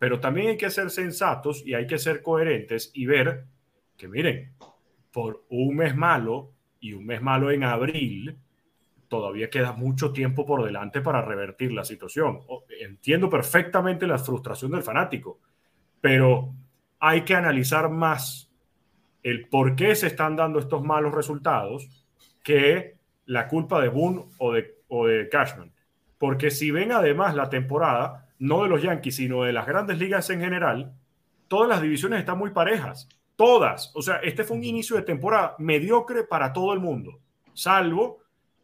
S5: pero también hay que ser sensatos y hay que ser coherentes y ver que, miren, por un mes malo y un mes malo en abril, todavía queda mucho tiempo por delante para revertir la situación. Entiendo perfectamente la frustración del fanático, pero hay que analizar más el por qué se están dando estos malos resultados que la culpa de Boone o de, o de Cashman. Porque si ven además la temporada, no de los Yankees, sino de las grandes ligas en general, todas las divisiones están muy parejas. Todas. O sea, este fue un inicio de temporada mediocre para todo el mundo, salvo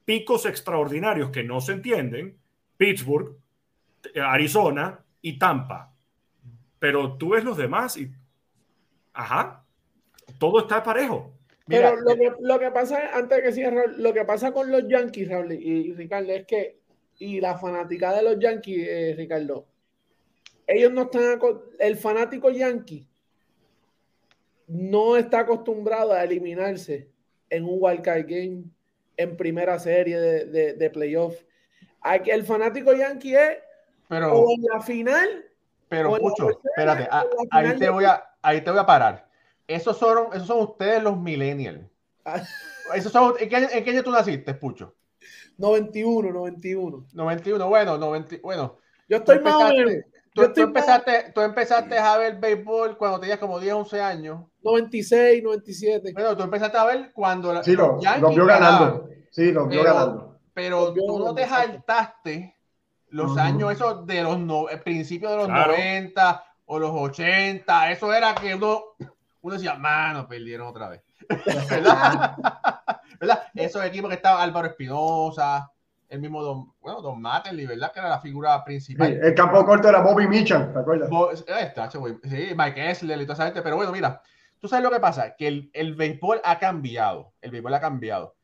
S5: picos extraordinarios que no se entienden, Pittsburgh, Arizona y Tampa. Pero tú ves los demás y, ajá, todo está parejo.
S4: Pero lo que, lo que pasa, antes de que siga, lo que pasa con los Yankees, Raúl y Ricardo, es que y la fanática de los Yankees, eh, Ricardo, ellos no están, el fanático yankee no está acostumbrado a eliminarse en un wildcard game, en primera serie de, de, playoff. Aquí el fanático yankee es
S1: pero,
S4: o en la final.
S1: Pero, escucho, espérate, ahí, te voy a, ahí te voy a parar. Esos son, esos son ustedes los millennials. Ah. Esos son, ¿en, qué, ¿En qué año tú naciste, Pucho?
S4: 91, 91.
S1: 91, bueno, 90, bueno.
S4: Yo estoy más
S1: Tú, empezaste, tú empezaste a ver béisbol cuando tenías como 10, 11 años.
S4: 96, 97.
S1: Bueno, tú empezaste a ver cuando
S3: sí, lo, lo vio ganando. Sí, lo vio ganando.
S1: Pero tú no te saltaste los años esos de los no, principios de los 90 o los 80. Eso era que uno, uno decía, mano, perdieron otra vez. <laughs> ¿Verdad? <laughs> <laughs> ¿verdad? Esos equipos que estaba Álvaro Espinosa, el mismo Don, bueno, Don Matterly, ¿verdad? Que era la figura principal.
S3: el campo corto era Bobby Mitchell, ¿te acuerdas?
S1: Eh, sí, Mike Essler y toda esa gente, pero bueno, mira, tú sabes lo que pasa, que el, el béisbol ha cambiado, el béisbol ha cambiado.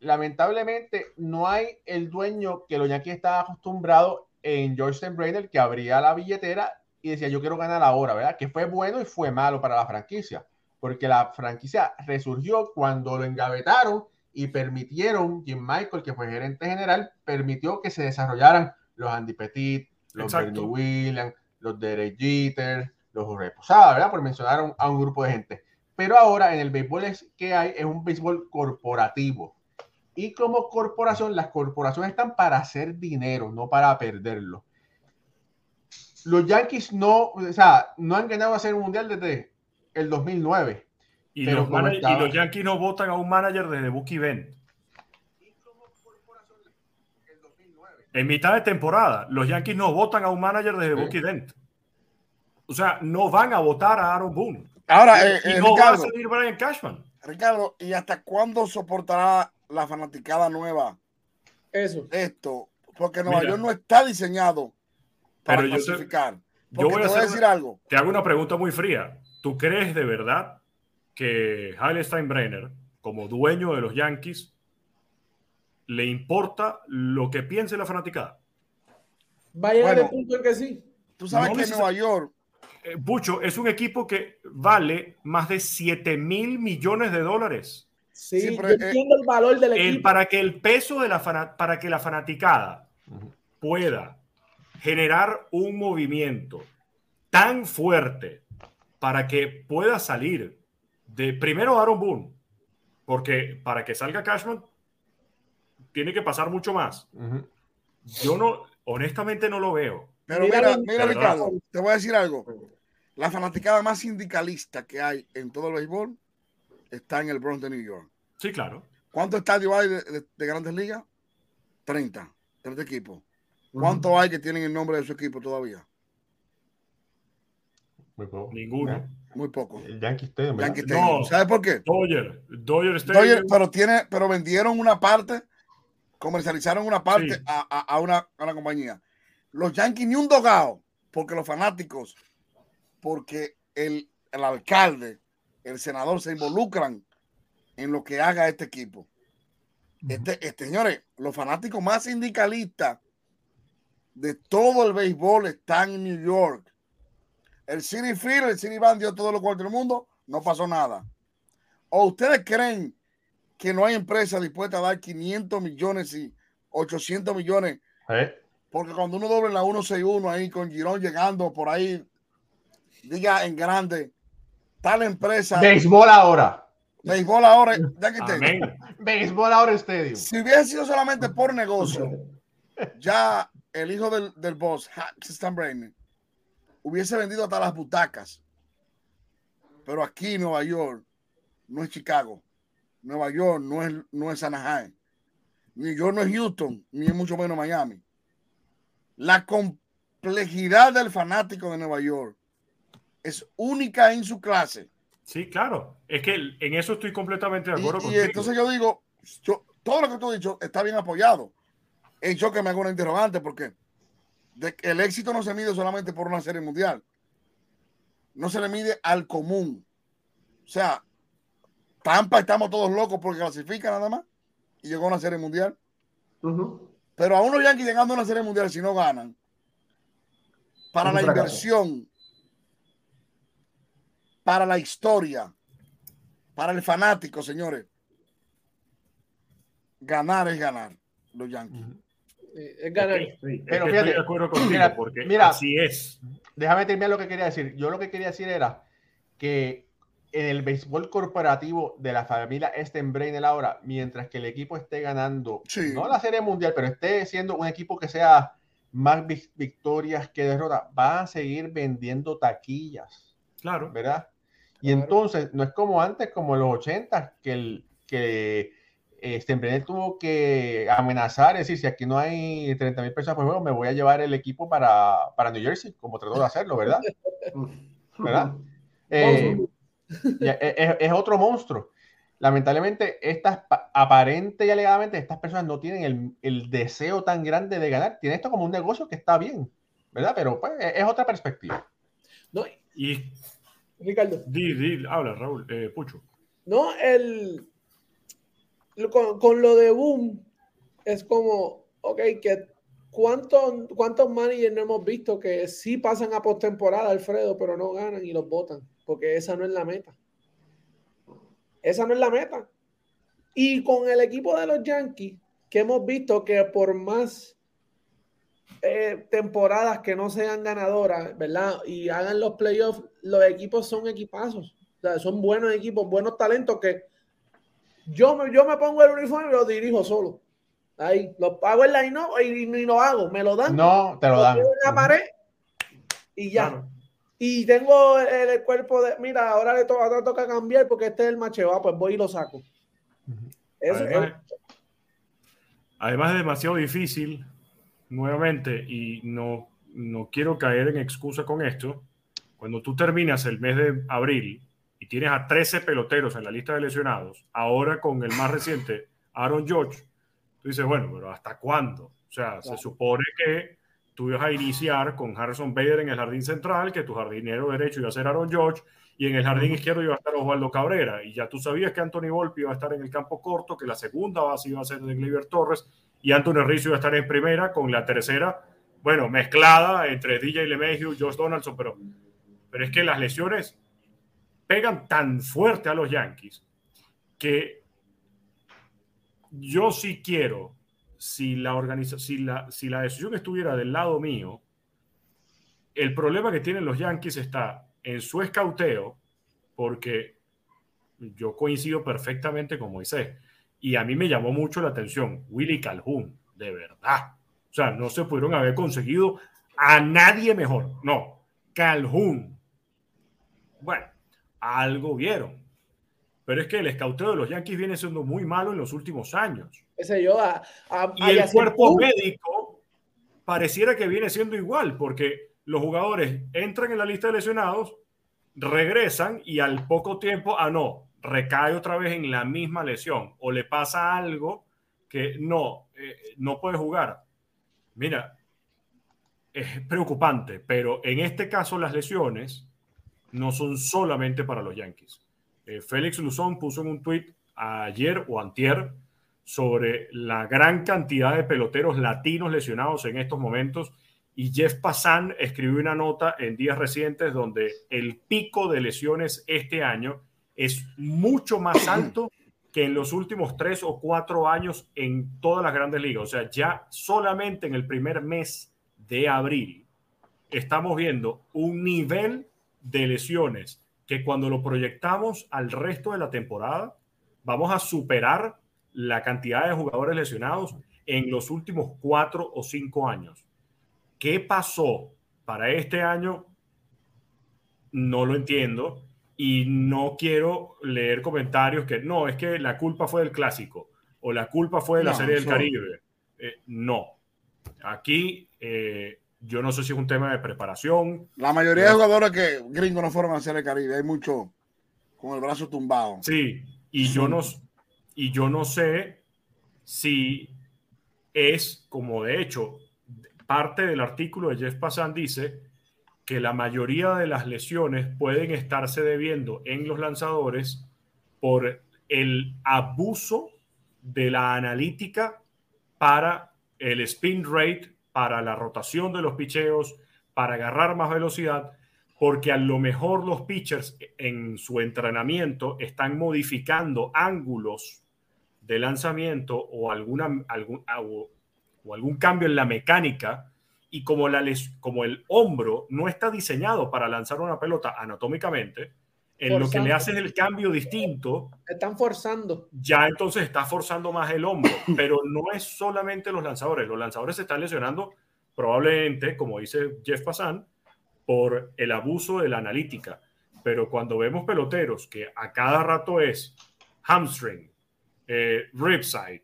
S1: Lamentablemente no hay el dueño que los Yankees estaban acostumbrados en George Steinbrenner que abría la billetera y decía yo quiero ganar ahora, ¿verdad? Que fue bueno y fue malo para la franquicia porque la franquicia resurgió cuando lo engavetaron y permitieron, Jim Michael, que fue gerente general, permitió que se desarrollaran los Andy Petit, los Bernie Williams, los Derek Jeter, los Jorge Posada, ¿verdad? Por mencionar a un, grupo de gente. Pero ahora en el béisbol es, que hay es un béisbol corporativo. Y como corporación, las corporaciones están para hacer dinero, no para perderlo. Los Yankees no, o sea, no han ganado a hacer un mundial desde el 2009.
S5: Y, los, los, Yankees no votan a un manager desde Bucky Bent. En mitad de temporada, los Yankees no votan a un manager desde Bucky Dent. O sea, no van a votar a Aaron Boone.
S2: Ahora, y eh, no
S5: va a salir Brian Cashman.
S2: Ricardo, ¿y hasta cuándo soportará la fanaticada nueva
S4: eso
S2: esto? Porque Nueva York no está diseñado para clasificar.
S5: Yo, voy a, decir algo. Te hago una pregunta muy fría. ¿Tú crees de verdad que Haile Steinbrenner, como dueño de los Yankees, le importa lo que piense la fanaticada?
S4: Vaya de punto en que sí.
S2: Tú sabes que Nueva York.
S5: Eh, Pucho, es un equipo que vale más de 7 mil millones de dólares.
S4: Sí, sí pero, eh, el valor del equipo.
S5: para que el peso de la para que la fanaticada pueda generar un movimiento tan fuerte para que pueda salir de primero Aaron Boone, porque para que salga Cashman tiene que pasar mucho más. Yo no, honestamente no lo veo.
S2: Pero mira, mira, Ricardo, te voy a decir algo. la fanaticada más sindicalista que hay en todo el béisbol está en el Bronx de New York.
S5: Sí, claro.
S2: ¿Cuántos estadios hay de, grandes ligas? 30, 30 equipos. ¿Cuántos hay que tienen el nombre de su equipo todavía?
S5: Muy poco. Ninguno.
S2: Muy poco.
S1: El Yankee Stadium.
S2: Yankee Stadium. ¿Sabes por qué?
S5: Dodger. Dodger Stadium.
S2: pero, tiene, pero vendieron una parte, comercializaron una parte a, una, a, una, compañía. Los Yankees ni un dogado, porque los fanáticos, porque el, el alcalde, el senador se involucran en lo que haga este equipo. Este, este, señores, los fanáticos más sindicalistas de todo el béisbol están en New York. El City Field, el City Band dio todo lo cual del mundo, no pasó nada. ¿O ustedes creen que no hay empresa dispuesta a dar 500 millones y 800 millones? ¿Eh? Porque cuando uno doble la 161 ahí con Girón llegando por ahí, diga en grande, tal empresa.
S1: Béisbol ahora.
S2: Béisbol ahora, ya que
S1: Béisbol ahora estadio.
S2: Si hubiera sido solamente por negocio, <laughs> ya el hijo del, del boss, Stan Brain, hubiese vendido hasta las butacas. Pero aquí Nueva York no es Chicago. Nueva York no es, no es Anaheim. New York no es Houston, ni es mucho menos Miami. La complejidad del fanático de Nueva York es única en su clase.
S5: Sí, claro. Es que en eso estoy completamente de acuerdo
S2: y, y entonces yo digo, yo, todo lo que tú has dicho está bien apoyado. Es yo que me hago una interrogante porque el éxito no se mide solamente por una serie mundial. No se le mide al común. O sea, Tampa estamos todos locos porque clasifica nada más y llegó a una serie mundial. Pero a unos Yankees llegando a una serie mundial si no ganan, para la inversión, para la historia, para el fanático, señores, ganar es ganar los Yankees.
S4: Es ganar.
S5: Pero fíjate, de acuerdo contigo, porque mira, así es.
S1: Déjame terminar lo que quería decir. Yo lo que quería decir era que en el béisbol corporativo de la familia Stenbrainer ahora, mientras que el equipo esté ganando, no la serie mundial, pero esté siendo un equipo que sea más victorias que derrotas, va a seguir vendiendo taquillas.
S5: Claro.
S1: ¿Verdad? Y entonces, no es como antes, como en los 80, que, el, que este, tuvo que amenazar, es decir, si aquí no hay 30 mil personas por juego, me voy a llevar el equipo para, para New Jersey, como trató de hacerlo, ¿verdad? <laughs> ¿Verdad? <laughs> Eh, es, otro monstruo. Lamentablemente, estas, aparente y alegadamente, estas personas no tienen el, el, deseo tan grande de ganar. Tienen esto como un negocio que está bien, ¿verdad? Pero pues, es otra perspectiva.
S5: No, y
S4: Ricardo.
S5: Di, habla, Raúl, eh, Pucho.
S4: No, el con, con, lo de Boom es como, ok, que ¿cuántos, cuántos managers no hemos visto que sí pasan a postemporada, Alfredo, pero no ganan y los votan? Porque esa no es la meta. Esa no es la meta. Y con el equipo de los Yankees, que hemos visto que por más eh, temporadas que no sean ganadoras, ¿verdad? Y hagan los playoffs, los equipos son equipazos. Son buenos equipos, buenos talentos que yo me, yo me pongo el uniforme y lo dirijo solo. Ahí, lo pago en la y no, y, ni lo hago, me lo dan.
S1: No, te lo, dan. En
S4: la pared y ya. Y tengo el, cuerpo de, mira, ahora le toca, toca cambiar porque este es el macheo, pues voy y lo saco.
S5: Eso además, además es demasiado difícil, nuevamente, y no, no quiero caer en excusa con esto, cuando tú terminas el mes de abril y tienes a 13 peloteros en la lista de lesionados, ahora con el más reciente, Aaron George, tú dices, bueno, pero ¿hasta cuándo? O sea, se supone que tú ibas a iniciar con Harrison Bader en el jardín central, que tu jardinero derecho iba a ser Aaron George, y en el jardín izquierdo iba a estar Osvaldo Cabrera, y ya tú sabías que Anthony Volpi iba a estar en el campo corto, que la segunda base iba a ser de Gleyber Torres, y Anthony Rizzo iba a estar en primera, con la tercera, bueno, mezclada entre DJ LeMahieu, Josh Donaldson, pero, pero es que las lesiones pegan tan fuerte a los Yankees que yo sí quiero, si la, si la, si la decisión estuviera del lado mío, el problema que tienen los Yankees está en su escauteo, porque yo coincido perfectamente con Moisés. Y a mí me llamó mucho la atención Willy Calhoun, de verdad. O sea, no se pudieron haber conseguido a nadie mejor. No, Calhoun Bueno, algo vieron. Pero es que el escauteo de los Yankees viene siendo muy malo en los últimos años.
S4: Ese yo,
S5: y el cuerpo médico pareciera que viene siendo igual, porque los jugadores entran en la lista de lesionados, regresan y al poco tiempo, ah, no, recae otra vez en la misma lesión o le pasa algo que no, eh, no puede jugar. Mira, es preocupante, pero en este caso las lesiones no son solamente para los Yankees. Eh, Félix Luzón puso en un tweet ayer o antier sobre la gran cantidad de peloteros latinos lesionados en estos momentos y Jeff Passan escribió una nota en días recientes donde el pico de lesiones este año es mucho más <coughs> alto que en los últimos tres o cuatro años en todas las grandes ligas. O sea, ya solamente en el primer mes de abril estamos viendo un nivel de lesiones que cuando lo proyectamos al resto de la temporada, vamos a superar la cantidad de jugadores lesionados en los últimos cuatro o cinco años. ¿Qué pasó para este año? No lo entiendo y no quiero leer comentarios que no, es que la culpa fue del clásico o la culpa fue de la Serie del Caribe. Eh, no. Aquí eh, yo no sé si es un tema de preparación.
S2: La mayoría de jugadores que gringos no fueron a Serie del Caribe, hay mucho con el brazo tumbado.
S5: Sí, y yo no, y yo no sé si es como de hecho parte del artículo de Jeff Passan dice que la mayoría de las lesiones pueden estarse debiendo en los lanzadores por el abuso de la analítica para el spin rate, para la rotación de los picheos, para agarrar más velocidad, porque a lo mejor los pitchers en su entrenamiento están modificando ángulos de lanzamiento o, alguna, algún, o algún cambio en la mecánica y como, la como el hombro no está diseñado para lanzar una pelota anatómicamente, en lo que le haces el cambio distinto.
S4: Están forzando.
S5: Ya entonces está forzando más el hombro, <coughs> pero no es solamente los lanzadores. Los lanzadores se están lesionando probablemente, como dice Jeff Passan, por el abuso de la analítica. Pero cuando vemos peloteros que a cada rato es hamstring, eh, ribside,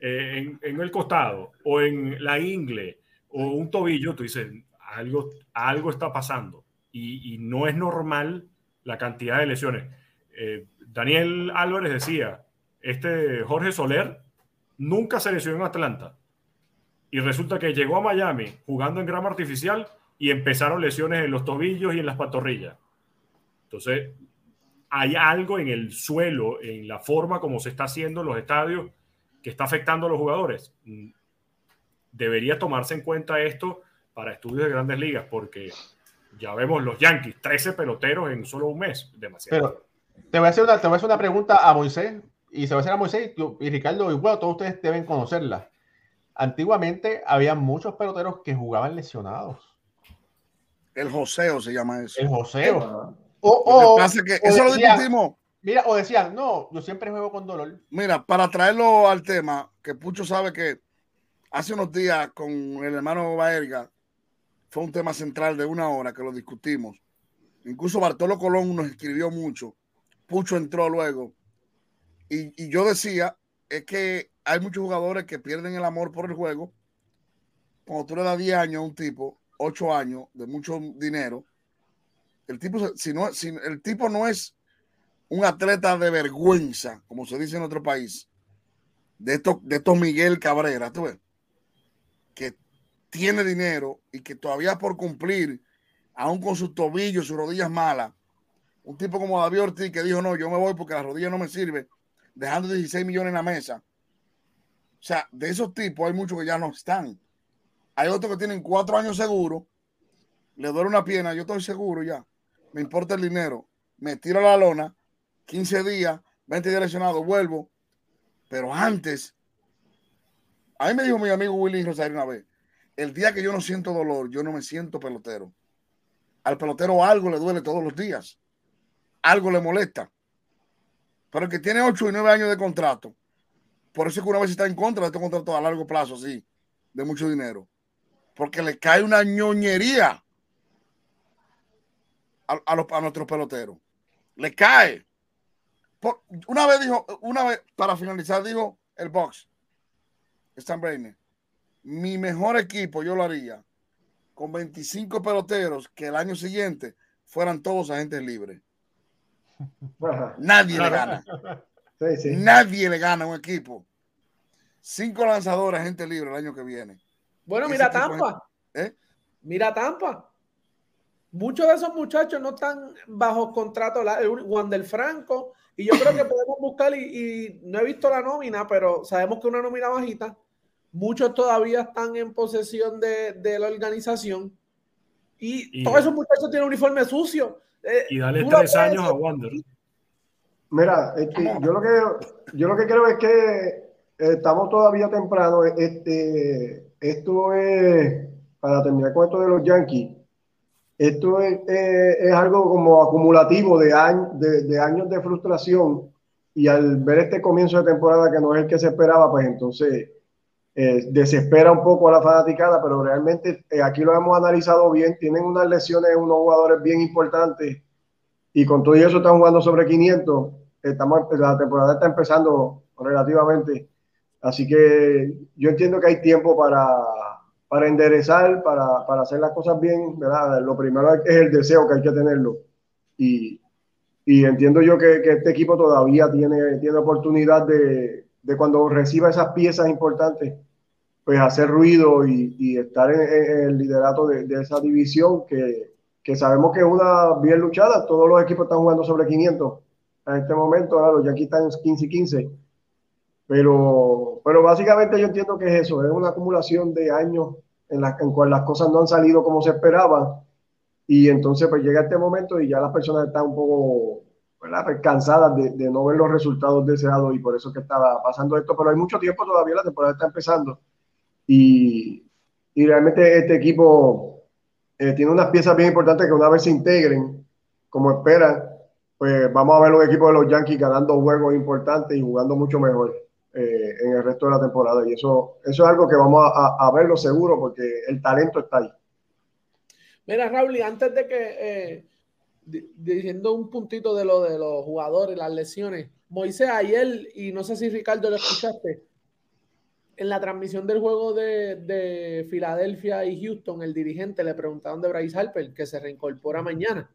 S5: eh, en, en, el costado o en la ingle, o un tobillo, tú dices, algo, algo está pasando y, no es normal la cantidad de lesiones. Eh, Daniel Álvarez decía, este Jorge Soler nunca se lesionó en Atlanta y resulta que llegó a Miami jugando en grama artificial y empezaron lesiones en los tobillos y en las pantorrillas. Entonces, hay algo en el suelo, en la forma como se está haciendo en los estadios que está afectando a los jugadores debería tomarse en cuenta esto para estudios de grandes ligas, porque ya vemos los Yankees, 13 peloteros en solo un mes, demasiado.
S1: Pero te voy a hacer una, te voy a hacer una pregunta a Moisés, y se va a hacer a Moisés y, Ricardo, y bueno, todos ustedes deben conocerla. Antiguamente había muchos peloteros que jugaban lesionados.
S2: El joseo se llama eso.
S1: El joseo.
S2: O, pasa que eso lo discutimos.
S1: Mira, o decían, no, yo siempre juego con dolor.
S2: Mira, para traerlo al tema, que Pucho sabe que hace unos días con el hermano Baerga fue un tema central de una hora que lo discutimos. Incluso Bartolo Colón nos escribió mucho. Pucho entró luego. Y, yo decía, es que hay muchos jugadores que pierden el amor por el juego. Cuando tú le das 10 años a un tipo, 8 años, de mucho dinero, el tipo, si no, el tipo no es un atleta de vergüenza, como se dice en otro país, de estos, de estos Miguel Cabrera, tú ves, que tiene dinero y que todavía por cumplir, aún con sus tobillos, sus rodillas malas, un tipo como David Ortiz que dijo, no, yo me voy porque la rodilla no me sirve, dejando 16 millones en la mesa. O sea, de esos tipos hay muchos que ya no están. Hay otros que tienen cuatro años seguro, le duele una pierna, yo estoy seguro ya, me importa el dinero, me tiro a la lona, 15 días, 20 días lesionado, vuelvo. Pero antes a mí me dijo mi amigo Willy Rosario una vez, el día que yo no siento dolor, yo no me siento pelotero. Al pelotero algo le duele todos los días. Algo le molesta. Pero el que tiene 8 y 9 años de contrato, por eso es que una vez está en contra de este contrato a largo plazo, así, de mucho dinero. Porque le cae una ñoñería. a, los, a nuestros peloteros. Le cae. una vez dijo, una vez, para finalizar, dijo el box, Stan Brainer, mi mejor equipo yo lo haría con 25 peloteros que el año siguiente fueran todos agentes libres. <laughs> Nadie le gana. <laughs> Nadie le gana a un equipo. Cinco lanzadores, agentes libres el año que viene.
S4: Bueno, mira Tampa. ¿eh? Mira Tampa. Muchos de esos muchachos no están bajo contrato. Juan del Franco. Y yo creo que <laughs> podemos buscar, y, no he visto la nómina, pero sabemos que una nómina bajita. Muchos todavía están en posesión de, la organización. Y, todos esos muchachos tienen uniforme sucio.
S5: Eh, y dale tres años a Wander.
S3: Mira, yo, lo que, yo lo que creo es que eh, estamos todavía temprano. Este, esto es, para terminar con esto de los Yankees, esto es, es algo como acumulativo de, de, años de frustración y al ver este comienzo de temporada que no es el que se esperaba, pues entonces eh, desespera un poco a la fanaticada, pero realmente eh, aquí lo hemos analizado bien, tienen unas lesiones unos jugadores bien importantes y con todo eso están jugando sobre 500, estamos, la temporada está empezando relativamente, así que yo entiendo que hay tiempo para para enderezar, para, para, hacer las cosas bien, ¿verdad? Lo primero es el deseo que hay que tenerlo. Y, y entiendo yo que, que, este equipo todavía tiene, tiene oportunidad de, de, cuando reciba esas piezas importantes, pues hacer ruido y, estar en, el liderato de, esa división que, que, sabemos que es una bien luchada. Todos los equipos están jugando sobre 500 en este momento, ¿verdad? los Yankees están 15 y 15 pero, pero básicamente yo entiendo que es eso, es una acumulación de años en las en cual las cosas no han salido como se esperaban y entonces pues llega este momento y ya las personas están un poco cansadas de, no ver los resultados deseados y por eso que estaba pasando esto, pero hay mucho tiempo todavía, la temporada está empezando y, y realmente este equipo eh, tiene unas piezas bien importantes que una vez se integren, como esperan, pues vamos a ver los equipos de los Yankees ganando juegos importantes y jugando mucho mejor. Eh, en el resto de la temporada. Y eso, eso es algo que vamos a, verlo seguro porque el talento está ahí.
S4: Mira, Raúl, antes de que, eh, diciendo un puntito de lo de los jugadores, las lesiones, Moisés, ayer, y no sé si Ricardo lo escuchaste, en la transmisión del juego de, de Filadelfia y Houston, el dirigente le preguntaron de Bryce Harper, que se reincorpora mañana.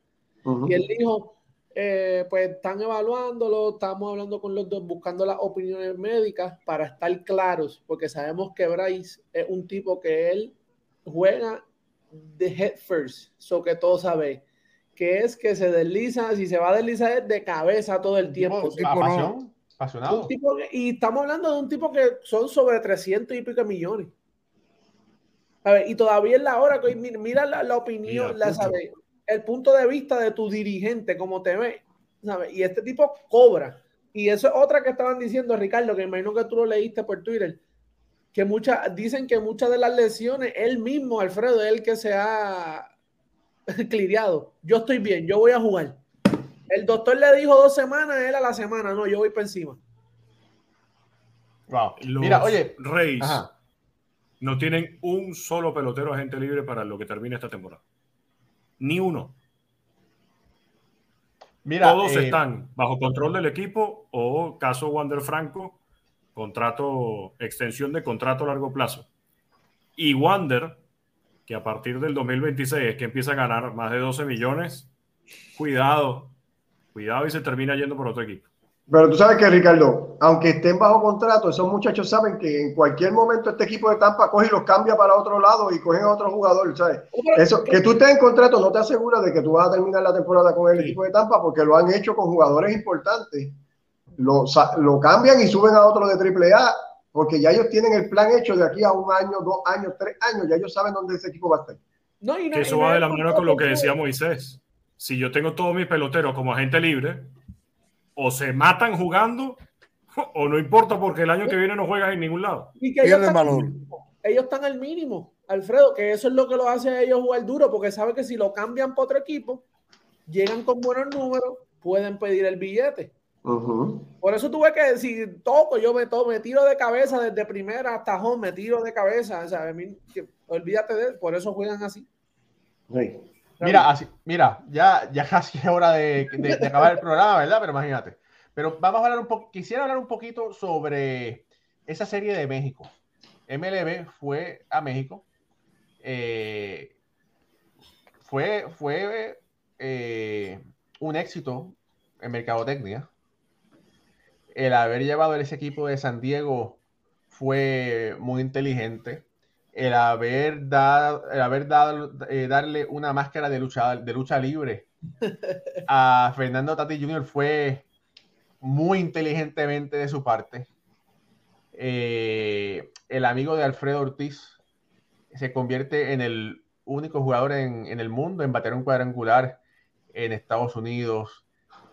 S4: Y él dijo, eh, pues están evaluándolo, estamos hablando con los dos, buscando las opiniones médicas para estar claros, porque sabemos que Bryce es un tipo que él juega de head first, so que todos saben que es que se desliza, si se va a deslizar de cabeza todo el tiempo. y estamos hablando de un tipo que son sobre 300 y pico millones. A ver, y todavía es la hora que mira la, opinión, la sabe, el punto de vista de tu dirigente, como te ve, ¿sabes? Y este tipo cobra. Y eso es otra que estaban diciendo, Ricardo, que imagino que tú lo leíste por Twitter, que muchas, dicen que muchas de las lesiones, él mismo, Alfredo, es el que se ha <laughs> cliriado. Yo estoy bien, yo voy a jugar. El doctor le dijo dos semanas, él a la semana, no, yo voy para encima.
S5: Wow. Mira, oye, Reyes no tienen un solo pelotero agente libre para lo que termine esta temporada. Ni uno. Mira, Todos eh, están bajo control del equipo o caso Wander Franco, contrato, extensión de contrato a largo plazo. Y Wander, que a partir del 2026 es que empieza a ganar más de 12 millones, cuidado, cuidado y se termina yendo por otro equipo.
S3: Pero tú sabes que, Ricardo, aunque estén bajo contrato, esos muchachos saben que en cualquier momento este equipo de Tampa coge y los cambia para otro lado y cogen a otro jugador, ¿sabes? Eso, que tú estés en contrato no te asegura de que tú vas a terminar la temporada con el equipo de Tampa porque lo han hecho con jugadores importantes. Lo, lo cambian y suben a otro de AAA porque ya ellos tienen el plan hecho de aquí a un año, dos años, tres años, ya ellos saben dónde ese equipo va a estar.
S5: No, y eso va de la manera con lo que decía Moisés. Si yo tengo todos mis peloteros como agente libre, o se matan jugando <laughs> o no importa porque el año que viene no juegas en ningún lado.
S4: Y que ellos, están, ellos están al mínimo, Alfredo, que eso es lo que lo hace a ellos jugar duro, porque sabe que si lo cambian por otro equipo, llegan con buenos números, pueden pedir el billete. Por eso tuve que decir, toco, yo me, toco, me tiro de cabeza desde primera hasta home, me tiro de cabeza. O sea, olvídate de por eso juegan así.
S1: Mira, así, mira, ya, ya <laughs> casi es hora de, de, acabar el programa, ¿verdad? Pero imagínate. Pero vamos a hablar un poco, quisiera hablar un poquito sobre esa serie de México. MLB fue a México. Eh, fue fue eh, un éxito en mercadotecnia. El haber llevado ese equipo de San Diego fue muy inteligente el haber dado, el haber dado, eh, darle una máscara de lucha, de lucha libre <laughs> a Fernando Tati Jr. fue muy inteligentemente de su parte. Eh, el amigo de Alfredo Ortiz se convierte en el único jugador en, el mundo en bater un cuadrangular en Estados Unidos,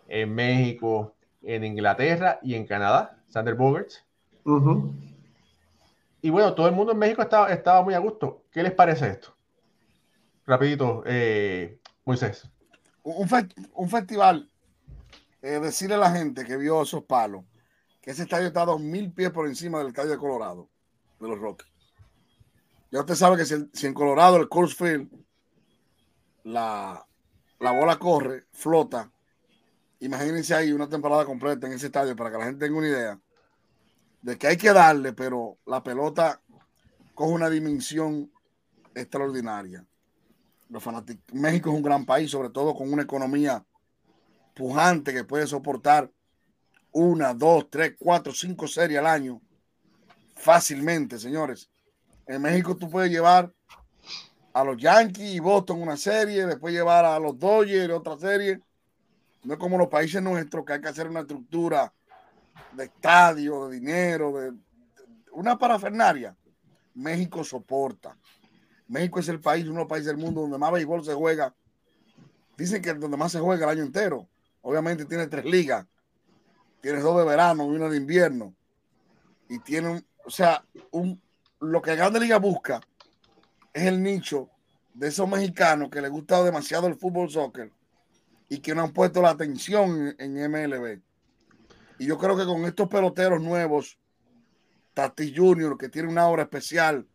S1: en México, en Inglaterra y en Canadá, Sander Bogarts. Y bueno, todo el mundo en México estaba, estaba muy a gusto. ¿Qué les parece esto? Rapidito, eh, Moisés.
S2: Un, un festival, eh, decirle a la gente que vio esos palos, que ese estadio está a dos mil pies por encima del estadio de Colorado, de los Rockies. Ya usted sabe que si, en Colorado el course field, la, la bola corre, flota. Imagínense ahí una temporada completa en ese estadio para que la gente tenga una idea de que hay que darle, pero la pelota coge una dimensión extraordinaria. Los México es un gran país, sobre todo con una economía pujante que puede soportar una, dos, tres, cuatro, cinco series al año fácilmente, señores. En México tú puedes llevar a los Yankees y Boston una serie, después llevar a los Dodgers otra serie. No es como los países nuestros que hay que hacer una estructura de estadio, de dinero, de, una parafernaria. México soporta. México es el país, uno de los países del mundo donde más béisbol se juega. Dicen que donde más se juega el año entero. Obviamente tiene tres ligas. Tiene dos de verano y una de invierno. Y tiene, o sea, un, lo que Grande Liga busca es el nicho de esos mexicanos que les gusta demasiado el fútbol soccer y que no han puesto la atención en MLB. Y yo creo que con estos peloteros nuevos, Tati Junior, que tiene una obra especial,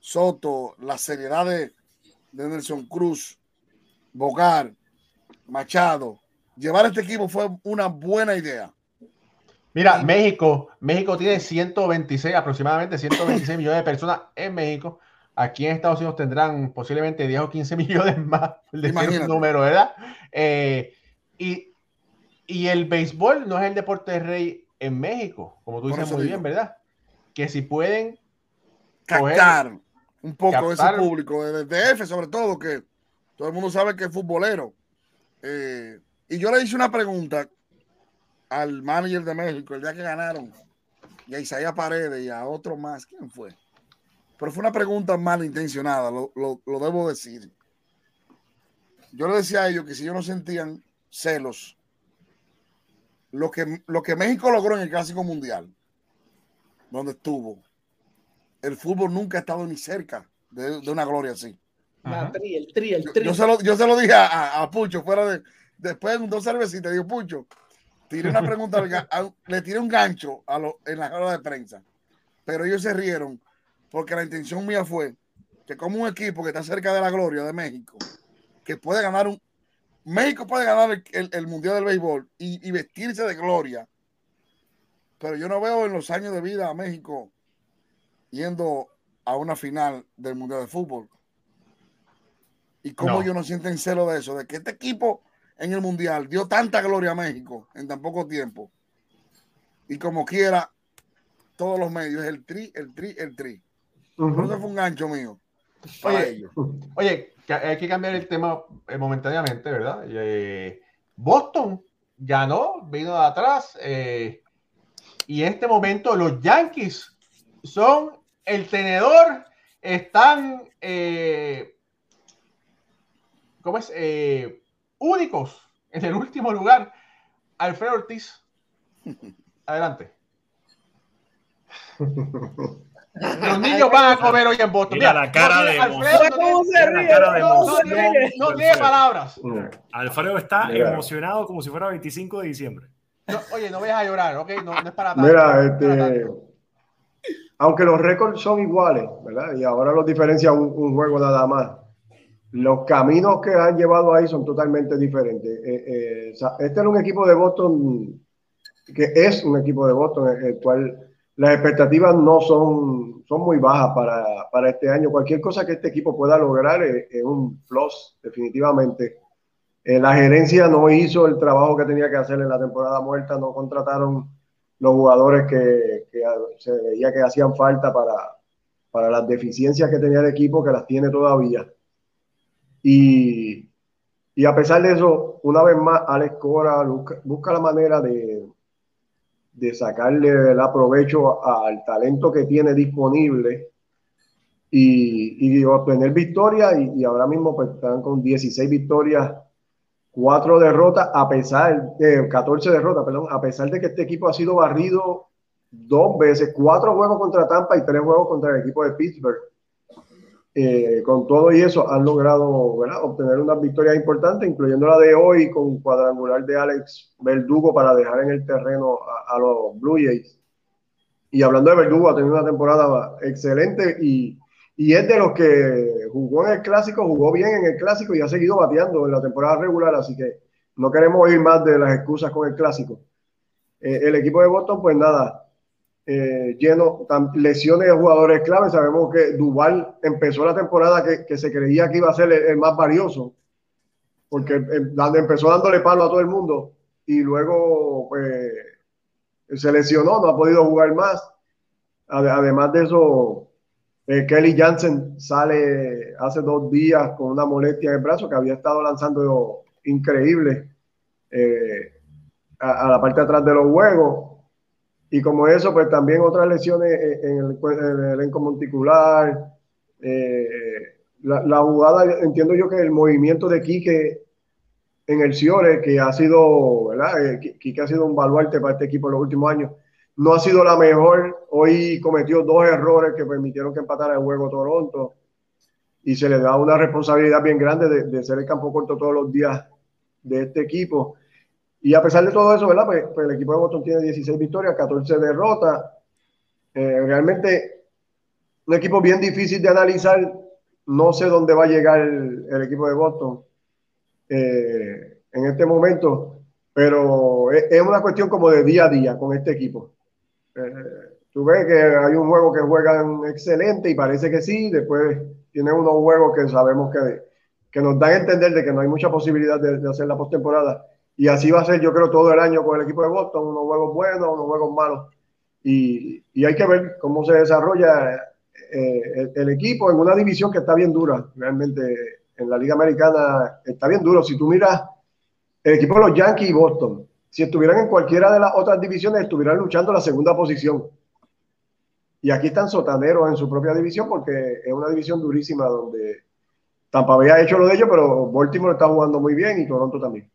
S2: Soto, la seriedad de, Nelson Cruz, Bogar, Machado, llevar este equipo fue una buena idea.
S1: Mira, México, México tiene 126, aproximadamente 126 millones de personas en México. Aquí en Estados Unidos tendrán posiblemente 10 o 15 <laughs> millones más, el número, ¿verdad? Eh, y y el béisbol no es el deporte de rey en México, como tú dices muy bien, ¿verdad? Que si pueden
S2: captar un poco de ese público, de DF sobre todo, que todo el mundo sabe que es futbolero. Eh, y yo le hice una pregunta al manager de México el día que ganaron, y a Isaías Paredes y a otro más, ¿quién fue? Pero fue una pregunta malintencionada, lo, lo, lo debo decir. Yo le decía a ellos que si ellos no sentían celos lo que, lo que México logró en el Clásico Mundial, donde estuvo, el fútbol nunca ha estado ni cerca de, una gloria así.
S4: el tri, el tri.
S2: Yo, se, lo, yo se lo dije a, Pucho, fuera de. Después de dos cervecitas, digo, Pucho, tiré una pregunta, le tiré un gancho a lo, en la hora de prensa, pero ellos se rieron porque la intención mía fue que, como un equipo que está cerca de la gloria de México, que puede ganar un, México puede ganar el, Mundial del Béisbol y, vestirse de gloria, pero yo no veo en los años de vida a México yendo a una final del Mundial de Fútbol. Y cómo ellos no sienten celo de eso, de que este equipo en el Mundial dio tanta gloria a México en tan poco tiempo. Y como quiera, todos los medios, el tri, el tri, el tri. Eso fue un gancho mío.
S1: oye, oye, hay que cambiar el tema eh, momentáneamente, ¿verdad? Eh, Boston ganó, vino de atrás. Eh, y en este momento los Yankees son el tenedor, están, ¿cómo es? únicos en el último lugar. Alfredo Ortiz, <laughs> adelante. <laughs> Los niños van a comer hoy en Boston.
S5: Mira, la cara de
S1: Alfredo no tiene palabras.
S5: Alfredo está emocionado como si fuera 25 de diciembre.
S1: oye, no vayas a llorar, ¿ok? No, es para
S3: tanto. Mira, este, aunque los récords son iguales, ¿verdad? Y ahora los diferencia un, juego nada más. los caminos que han llevado ahí son totalmente diferentes. Eh, eh, este era un equipo de Boston que es un equipo de Boston, el cual las expectativas no son, son muy bajas para, para este año. Cualquier cosa que este equipo pueda lograr es, un plus, definitivamente. Eh, la gerencia no hizo el trabajo que tenía que hacer en la temporada muerta, no contrataron los jugadores que, que se veía que hacían falta para, para las deficiencias que tenía el equipo, que las tiene todavía. Y, y a pesar de eso, una vez más, Alex Cora busca, la manera de, de sacarle el aprovecho al talento que tiene disponible y, obtener victorias. Y, ahora mismo pues, están con 16 victorias, 4 derrotas, a pesar de 14 derrotas, perdón, a pesar de que este equipo ha sido barrido dos veces, cuatro juegos contra Tampa y tres juegos contra el equipo de Pittsburgh. Eh, con todo y eso han logrado obtener unas victorias importantes, incluyendo la de hoy con cuadrangular de Alex Verdugo para dejar en el terreno a, los Blue Jays. Y hablando de Verdugo, ha tenido una temporada excelente y, es de los que jugó en el clásico, jugó bien en el clásico y ha seguido bateando en la temporada regular, así que no queremos oír más de las excusas con el clásico. Eh, el equipo de Boston, pues nada, eh, lleno, lesiones de jugadores clave. Sabemos que Duval empezó la temporada que, se creía que iba a ser el, más valioso, porque empezó dándole palo a todo el mundo y luego pues, se lesionó, no ha podido jugar más. Además de eso, eh, Kelly Jansen sale hace dos días con una molestia en el brazo que había estado lanzando increíble eh, a, a, la parte de atrás de los juegos y como eso, pues también otras lesiones en el, en el elenco monticular. Eh, la, jugada, entiendo yo que el movimiento de Quique en el Ciore, que ha sido, ¿verdad? Eh, Quique ha sido un baluarte para este equipo en los últimos años, no ha sido la mejor. Hoy cometió dos errores que permitieron que empatara el juego Toronto y se le da una responsabilidad bien grande de, de ser el campo corto todos los días de este equipo. Y a pesar de todo eso, ¿verdad? Pues, pues el equipo de Boston tiene 16 victorias, 14 derrotas. Eh, realmente un equipo bien difícil de analizar. No sé dónde va a llegar el, equipo de Boston eh, en este momento, pero es, una cuestión como de día a día con este equipo. Eh, tú ves que hay un juego que juegan excelente y parece que sí, después tiene unos juegos que sabemos que, que nos dan a entender de que no hay mucha posibilidad de hacer la postemporada y así va a ser, yo creo, todo el año con el equipo de Boston, unos juegos buenos, unos juegos malos. Y, hay que ver cómo se desarrolla eh, el, equipo en una división que está bien dura. Realmente en la Liga Americana está bien duro. Si tú miras el equipo de los Yankees y Boston, si estuvieran en cualquiera de las otras divisiones, estuvieran luchando la segunda posición. Y aquí están sotaneros en su propia división porque es una división durísima donde Tampa había hecho lo de ellos, pero Baltimore está jugando muy bien y Toronto también.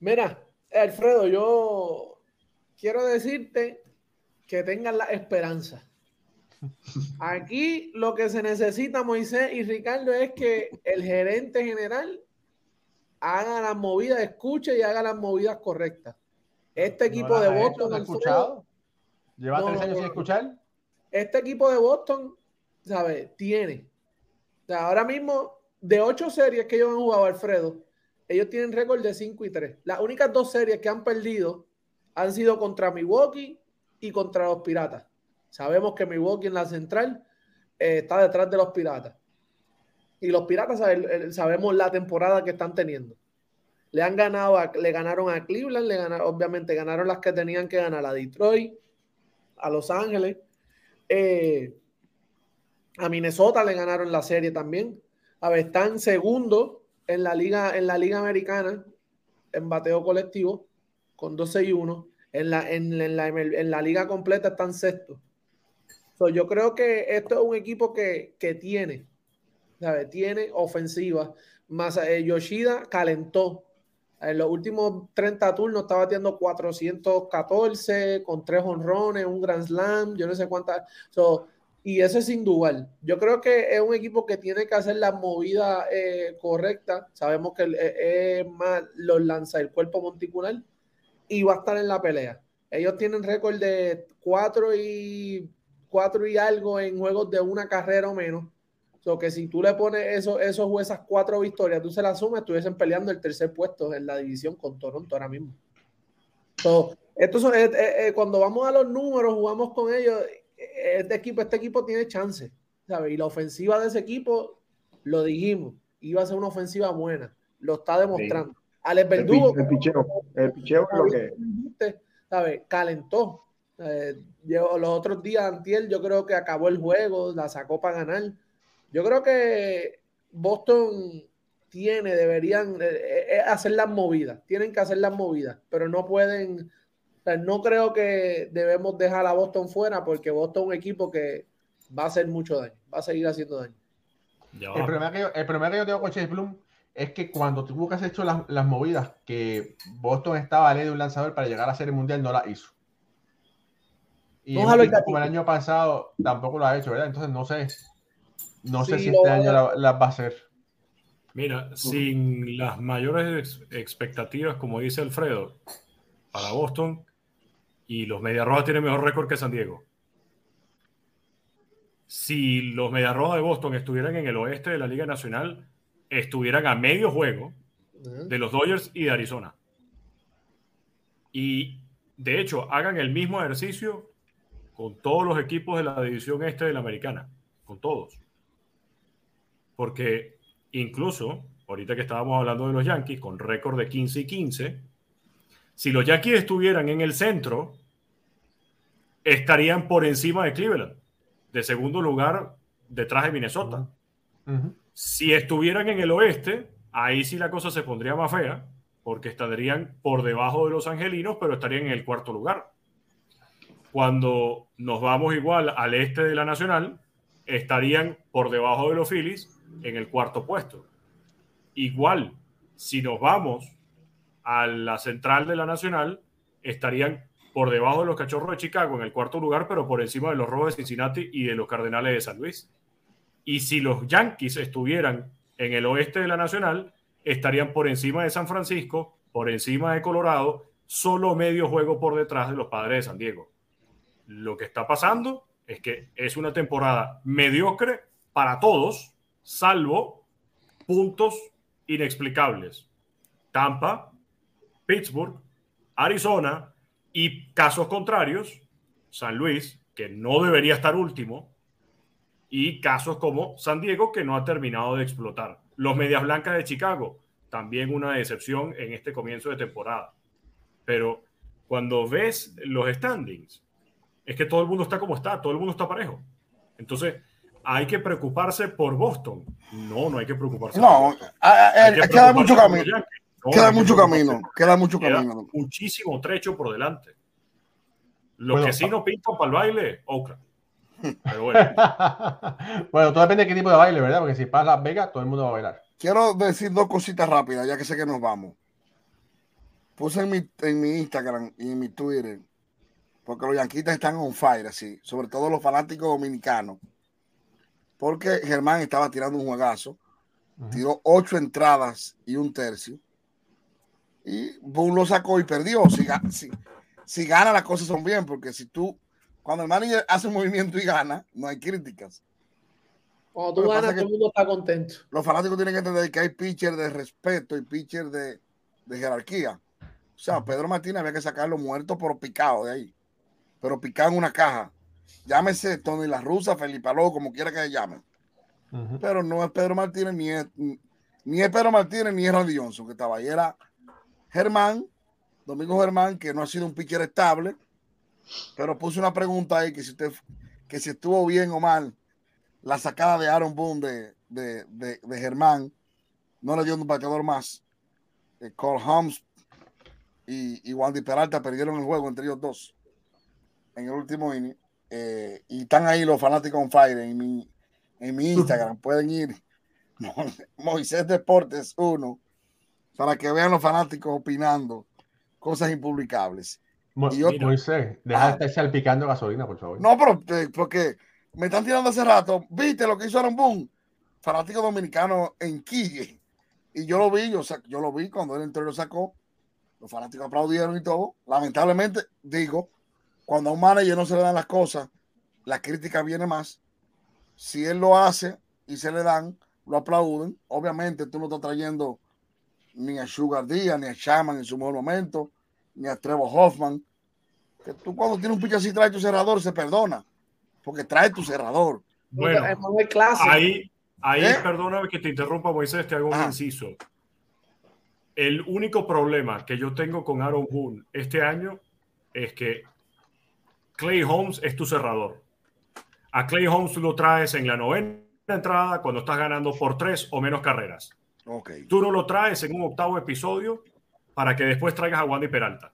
S4: Mira, Alfredo, yo quiero decirte que tengan la esperanza. Aquí lo que se necesita, Moisés y Ricardo, es que el gerente general haga las movidas, escuche y haga las movidas correctas. Este equipo de Boston.
S1: ¿no escuchado? ¿Lleva tres años sin escuchar?
S4: Este equipo de Boston, ¿sabes? Tiene. ahora mismo, de ocho series que ellos han jugado, Alfredo, ellos tienen récord de 5 y 3. Las únicas dos series que han perdido han sido contra Milwaukee y contra los Piratas. Sabemos que Milwaukee en la central eh, está detrás de los Piratas. Y los Piratas sabemos la temporada que están teniendo. Le han ganado, le ganaron a Cleveland, le ganaron, obviamente ganaron las que tenían que ganar a Detroit, a Los Ángeles, eh, a Minnesota le ganaron la serie también. A ver, están segundo en la liga, en la liga americana en bateo colectivo con 12 y 1. En la, en, la, en la liga completa están sexto. yo creo que esto es un equipo que, tiene, Tiene ofensiva. Más eh, Yoshida calentó. En los últimos 30 turnos estaba batiendo 414 con tres honrones, un Grand Slam, yo no sé cuántas. Y eso es sin duda. Yo creo que es un equipo que tiene que hacer la movida eh, correcta. Sabemos que eh, es más los lanza el cuerpo monticular y va a estar en la pelea. Ellos tienen récord de 4 y, cuatro y algo en juegos de una carrera o menos. So que si tú le pones eso, esos, esas cuatro victorias, tú se las sumas, estuviesen peleando el tercer puesto en la división con Toronto ahora mismo. So, es, eh, cuando vamos a los números, jugamos con ellos, este equipo, este equipo tiene chance, ¿sabes? Y la ofensiva de ese equipo, lo dijimos, iba a ser una ofensiva buena, lo está demostrando. Alex Verdugo,
S3: el, picheo, el picheo lo que
S4: ¿sabes? Calentó. Eh, los otros días, Antiel, yo creo que acabó el juego, la sacó para ganar. Yo creo que Boston tiene, deberían eh, eh, hacer las movidas, tienen que hacer las movidas, pero no pueden, no creo que debemos dejar a Boston fuera porque Boston es un equipo que va a hacer mucho daño, va a seguir haciendo daño.
S1: El problema, que yo, el problema que yo tengo con Chase Bloom es que cuando tú que has hecho las, las, movidas que Boston estaba a ley de un lanzador para llegar a ser el mundial, no la hizo. Y como el año pasado tampoco lo ha hecho, ¿verdad? Entonces no sé. No sé si este año las la va a hacer.
S5: Mira, sin las mayores expectativas, como dice Alfredo, para Boston, y los Mediarrojas tienen mejor récord que San Diego. Si los Mediarrojas de Boston estuvieran en el oeste de la Liga Nacional, estuvieran a medio juego de los Dodgers y de Arizona. Y de hecho, hagan el mismo ejercicio con todos los equipos de la división este de la americana, con todos. Porque incluso, ahorita que estábamos hablando de los Yankees, con récord de 15 y 15, si los Yankees estuvieran en el centro, estarían por encima de Cleveland, de segundo lugar detrás de Minnesota. Si estuvieran en el oeste, ahí sí la cosa se pondría más fea, porque estarían por debajo de los angelinos, pero estarían en el cuarto lugar. Cuando nos vamos igual al este de la Nacional, estarían por debajo de los Phillies en el cuarto puesto. Igual, si nos vamos a la central de la Nacional, estarían por debajo de los Cachorros de Chicago en el cuarto lugar, pero por encima de los Rojos de Cincinnati y de los Cardenales de San Luis. Y si los Yankees estuvieran en el oeste de la Nacional, estarían por encima de San Francisco, por encima de Colorado, solo medio juego por detrás de los Padres de San Diego. Lo que está pasando es que es una temporada mediocre para todos, salvo puntos inexplicables. Tampa, Pittsburgh, Arizona y casos contrarios, San Luis, que no debería estar último, y casos como San Diego que no ha terminado de explotar. Los Medias Blancas de Chicago, también una decepción en este comienzo de temporada. Pero cuando ves los standings, es que todo el mundo está como está, todo el mundo está parejo. Entonces, hay que preocuparse por Boston. No, no hay que preocuparse.
S2: No, queda mucho camino. Queda mucho camino, queda mucho camino.
S5: Muchísimo trecho por delante. Lo que sí no pinta para el baile, Oakland <laughs>
S1: bueno. todo depende de qué tipo de baile, ¿verdad? Porque si pasa Las Vegas, todo el mundo va a bailar.
S2: Quiero decir dos cositas rápidas, ya que sé que nos vamos. Puse en mi, en mi Instagram y en mi Twitter, porque los yanquitas están on fire, así, sobre todo los fanáticos dominicanos. Porque Germán estaba tirando un juegazo, tiró ocho entradas y un tercio. Y Boom lo sacó y perdió. Si, si, si gana, las cosas son bien, porque si tú cuando el manager hace un movimiento y gana, no hay críticas.
S4: Cuando tú ganas, todo el mundo está contento.
S2: Los fanáticos tienen que entender que hay pitchers de respeto y pitchers de, jerarquía. O sea, Pedro Martínez había que sacarlo muerto, pero picado de ahí. Pero picado en una caja. Llámese Tony La Rusa, Felipe Aló, como quiera que se llame. Pero no es Pedro Martínez, ni es, ni es Pedro Martínez, ni es Randy Johnson, que estaba ahí. Era Germán, Domingo Germán, que no ha sido un pitcher estable pero puse una pregunta ahí que si usted que si estuvo bien o mal la sacada de Aaron Boone de, de, de, Germán. No le dio un bateador más. Eh, Cole Holmes y, y Wandy Peralta perdieron el juego entre ellos dos en el último inning. Eh, y están ahí los fanáticos on fire en mi, en mi Instagram. <laughs> Pueden ir <laughs> Moisés Deportes 1 para que vean los fanáticos opinando cosas impublicables.
S1: Moisés, deja de estar salpicando gasolina, por favor.
S2: No, pero eh, porque me están tirando hace rato. ¿Viste lo que hizo Aaron Boone? Fanático dominicano en Quille. Y yo lo vi, yo, yo lo vi cuando él entró y lo sacó. Los fanáticos aplaudieron y todo. Lamentablemente, digo, cuando a un manager no se le dan las cosas, la crítica viene más. Si él lo hace y se le dan, lo aplauden. Obviamente tú no estás trayendo ni a Sugar Díaz, ni a Shaman en su mejor momento, ni a Trevor Hoffman. Que tú cuando tienes un pitcher así trae tu cerrador, se perdona, porque trae tu cerrador.
S5: Bueno, ahí, ahí ¿Eh? perdóname que te interrumpa, Moisés, te hago un inciso. El único problema que yo tengo con Aaron Boone este año es que Clay Holmes es tu cerrador. A Clay Holmes tú lo traes en la novena entrada cuando estás ganando por tres o menos carreras. Okay. Tú no lo traes en un octavo episodio para que después traigas a Wandy Peralta.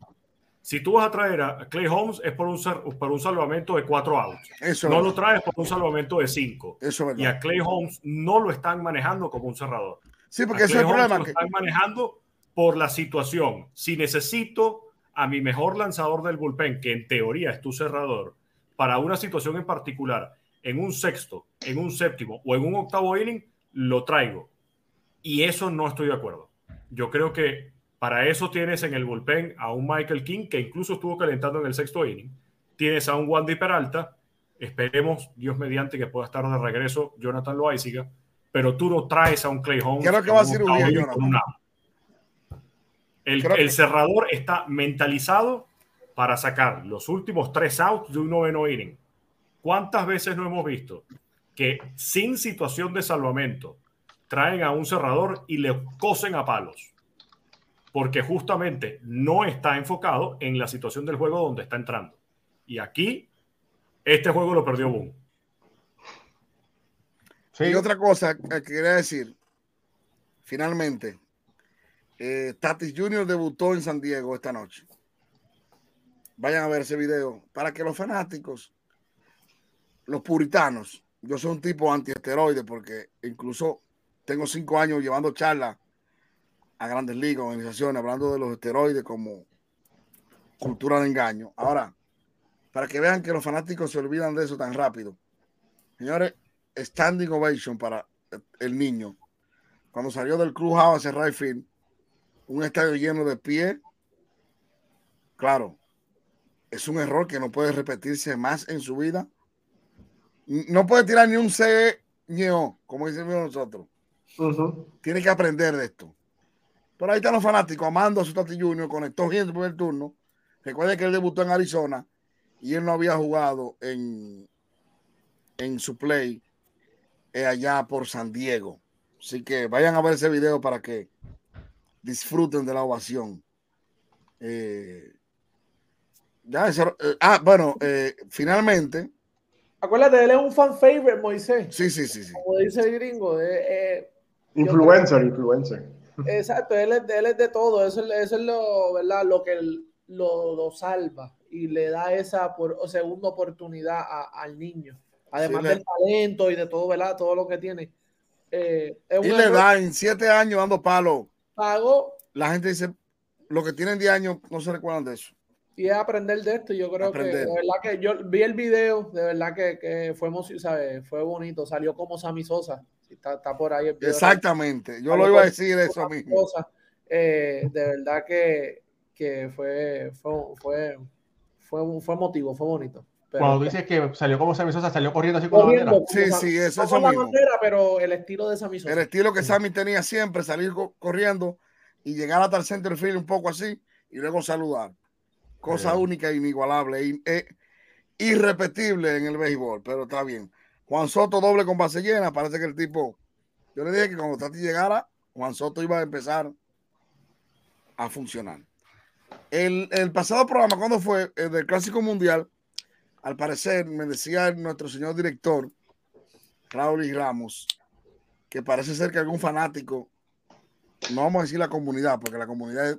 S5: Si tú vas a traer a Clay Holmes es por un, por un salvamento de cuatro outs. no lo traes por un salvamento de cinco. y a Clay Holmes no lo están manejando como un cerrador.
S2: Sí, porque ese es el problema.
S5: Lo están manejando por la situación. Si necesito a mi mejor lanzador del bullpen, que en teoría es tu cerrador, para una situación en particular, en un sexto, en un séptimo o en un octavo inning, lo traigo. Y eso no estoy de acuerdo. Yo creo que para eso tienes en el bullpen a un Michael King que incluso estuvo calentando en el sexto inning. Tienes a un Wandy Peralta. Esperemos, Dios mediante, que pueda estar de regreso Jonathan Loaiziga. Pero tú no traes a un Clay Holmes.
S2: Creo que va a ser un
S5: el, cerrador está mentalizado para sacar los últimos tres outs de un noveno inning. ¿Cuántas veces no hemos visto que sin situación de salvamento traen a un cerrador y le cosen a palos? Porque justamente no está enfocado en la situación del juego donde está entrando. Y aquí, este juego lo perdió Boom.
S2: Sí. Y otra cosa que quería decir, finalmente, eh, Tatis Jr. debutó en San Diego esta noche. Vayan a ver ese video para que los fanáticos, los puritanos, yo soy un tipo antiesteroide porque incluso tengo cinco años llevando charlas a grandes ligas, organizaciones, hablando de los esteroides como cultura de engaño. Ahora, para que vean que los fanáticos se olvidan de eso tan rápido. Señores, standing ovation para el niño. Cuando salió del clubhouse hacia right field, un estadio lleno de pie, claro, es un error que no puede repetirse más en su vida. No puede tirar ni un C ni O, como decimos nosotros. Tiene que aprender de esto. Pero ahí están los fanáticos amando a su Tati Junior, conectó bien el primer turno. Recuerden que él debutó en Arizona y él no había jugado en, en su play eh, allá por San Diego. Así que vayan a ver ese video para que disfruten de la ovación. Eh, ya eh, ah, bueno, eh, finalmente.
S4: Acuérdate, él es un fan favorite, Moisés.
S2: Sí, sí, sí. sí.
S4: Como dice el gringo.
S3: Influencer, influencer.
S4: Exacto, él es, él es de todo. Eso, eso es lo, ¿verdad? lo que lo, lo, salva y le da esa por, segunda oportunidad al niño. Además del talento y de todo, ¿verdad? Todo lo que tiene.
S2: y le da en siete años dando palo
S4: pago.
S2: La gente dice, lo que tienen 10 años no se recuerdan de eso.
S4: Y es aprender de esto. Yo creo que, de verdad que yo vi el video, de verdad que, que fue, ¿sabe? fue bonito. Salió como Sammy Sosa. Está, está por ahí.
S2: Exactamente. Yo lo iba a decir eso mismo.
S4: Eh, de verdad que, que fue, fue, fue, fue, fue emotivo, fue bonito.
S1: Cuando dices que salió como Sammy Sosa, salió corriendo así con la bandera.
S2: Sí, sí, eso, es mismo.
S4: pero el estilo de Sammy Sosa.
S2: El estilo que Sammy tenía siempre, salir corriendo y llegar hasta el center field un poco así y luego saludar. Cosa única e inigualable, e irrepetible en el béisbol, pero está bien. Juan Soto doble con base llena, parece que el tipo, yo le dije que cuando Tati llegara, Juan Soto iba a empezar a funcionar. El, pasado programa, cuando fue? El del Clásico Mundial, al parecer, me decía nuestro señor director, Raúl Ramos, que parece ser que algún fanático, no vamos a decir la comunidad, porque la comunidad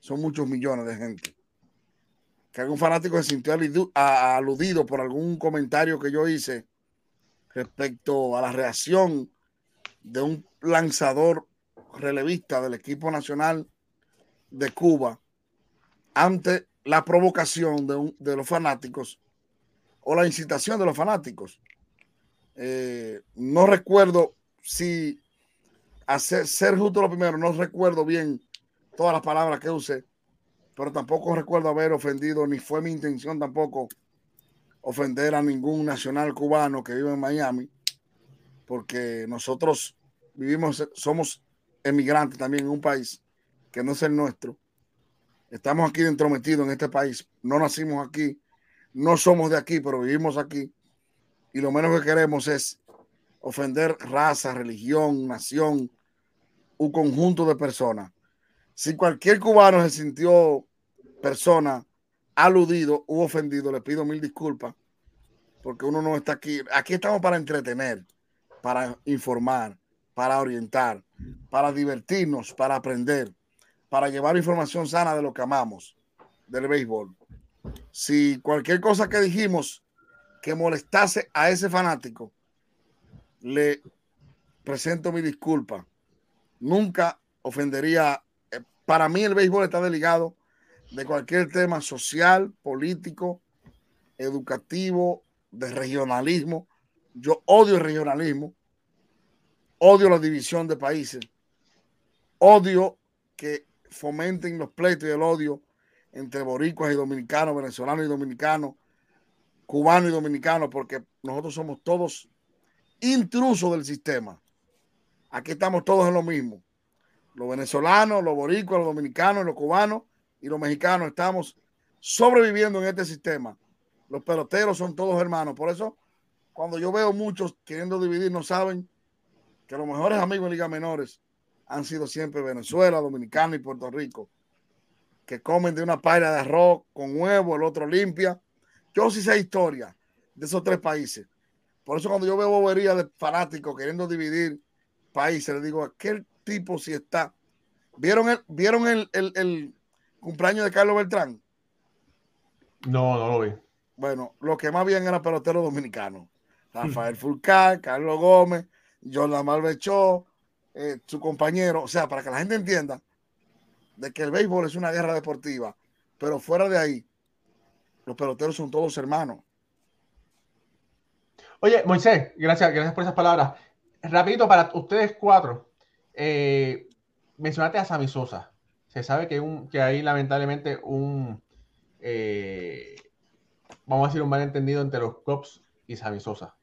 S2: son muchos millones de gente, que algún fanático se sintió aludido por algún comentario que yo hice respecto a la reacción de un lanzador relevista del equipo nacional de Cuba ante la provocación de, de los fanáticos o la incitación de los fanáticos. Eh, no recuerdo si hacer ser justo lo primero, no recuerdo bien todas las palabras que usé, pero tampoco recuerdo haber ofendido, ni fue mi intención tampoco ofender a ningún nacional cubano que vive en Miami, porque nosotros vivimos, somos emigrantes también en un país que no es el nuestro. Estamos aquí entrometidos en este país, no nacimos aquí, no somos de aquí, pero vivimos aquí. Y lo menos que queremos es ofender raza, religión, nación, un conjunto de personas. Si cualquier cubano se sintió persona aludido u ofendido, le pido mil disculpas, porque uno no está aquí. Aquí estamos para entretener, para informar, para orientar, para divertirnos, para aprender, para llevar información sana de lo que amamos, del béisbol. Si cualquier cosa que dijimos que molestase a ese fanático, le presento mi disculpa. Nunca ofendería. Eh, para mí el béisbol está desligado de cualquier tema social, político, educativo, de regionalismo. Yo odio el regionalismo, odio la división de países, odio que fomenten los pleitos y el odio entre boricuas y dominicanos, venezolanos y dominicanos, cubanos y dominicanos, porque nosotros somos todos intrusos del sistema. Aquí estamos todos en lo mismo. Los venezolanos, los boricuas, los dominicanos, los cubanos y los mexicanos estamos sobreviviendo en este sistema. Los peloteros son todos hermanos. Por eso, cuando yo veo muchos queriendo dividir, no saben que los mejores amigos en ligas menores han sido siempre Venezuela, Dominicana y Puerto Rico, que comen de una paila de arroz con huevo, el otro limpia. Yo sí sé historia de esos tres países. Por eso cuando yo veo bobería de fanáticos queriendo dividir países, le digo, aquel tipo si está. ¿Vieron el, vieron el, cumpleaños de Carlos Beltrán?
S1: No, no lo vi.
S2: Bueno, lo que más bien era pelotero dominicano. Rafael Fulcar, Carlos Gómez, Jordan Malvechó, eh, su compañero. O sea, para que la gente entienda de que el béisbol es una guerra deportiva, pero fuera de ahí, los peloteros son todos hermanos.
S1: Oye, Moisés, gracias, gracias por esas palabras. Rapidito, para ustedes cuatro, eh, mencionaste a Sammy Sosa. Se sabe que, un, que hay lamentablemente un, eh, vamos a decir, un malentendido entre los Cops y Sammy Sosa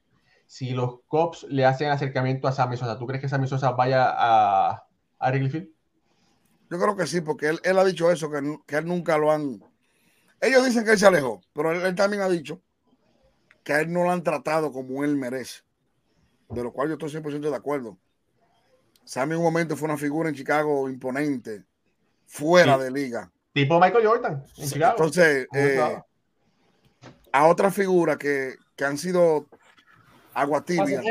S1: si los Cops le hacen acercamiento a Sammy Sosa, ¿tú crees que Sammy Sosa vaya a, a Wrigley
S2: Yo creo que sí, porque él, ha dicho eso, que, que, él nunca lo han... Ellos dicen que él se alejó, pero él, también ha dicho que a él no lo han tratado como él merece, de lo cual yo estoy 100% de acuerdo. Sammy en un momento fue una figura en Chicago imponente, fuera de liga.
S1: Tipo Michael Jordan en Chicago.
S2: Entonces, eh, a otras figuras que, que han sido agua tibia.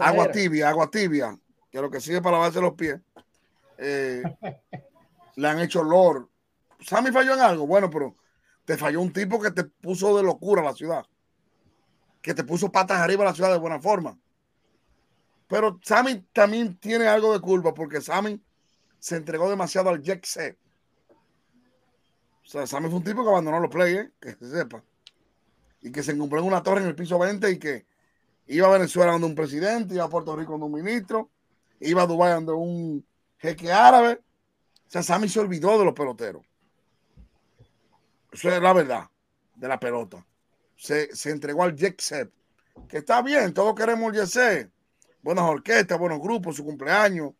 S2: Agua tibia, agua tibia, que lo que sigue para lavarse los pies. Eh, <laughs> le han hecho olor. Sammy falló en algo, bueno, pero te falló un tipo que te puso de locura la ciudad, que te puso patas arriba a la ciudad de buena forma. Pero Sammy también tiene algo de culpa porque Sammy se entregó demasiado al jet set. O sea, Sammy fue un tipo que abandonó los players, que se sepa. Y que se compró en una torre en el piso 20 y que Iba a Venezuela donde un presidente, iba a Puerto Rico donde un ministro, iba a Dubái donde un jeque árabe. O sea, Sammy se olvidó de los peloteros. Eso es la verdad de la pelota. Se, entregó al jet que está bien, todos queremos el Buenas orquestas, buenos grupos, su cumpleaños,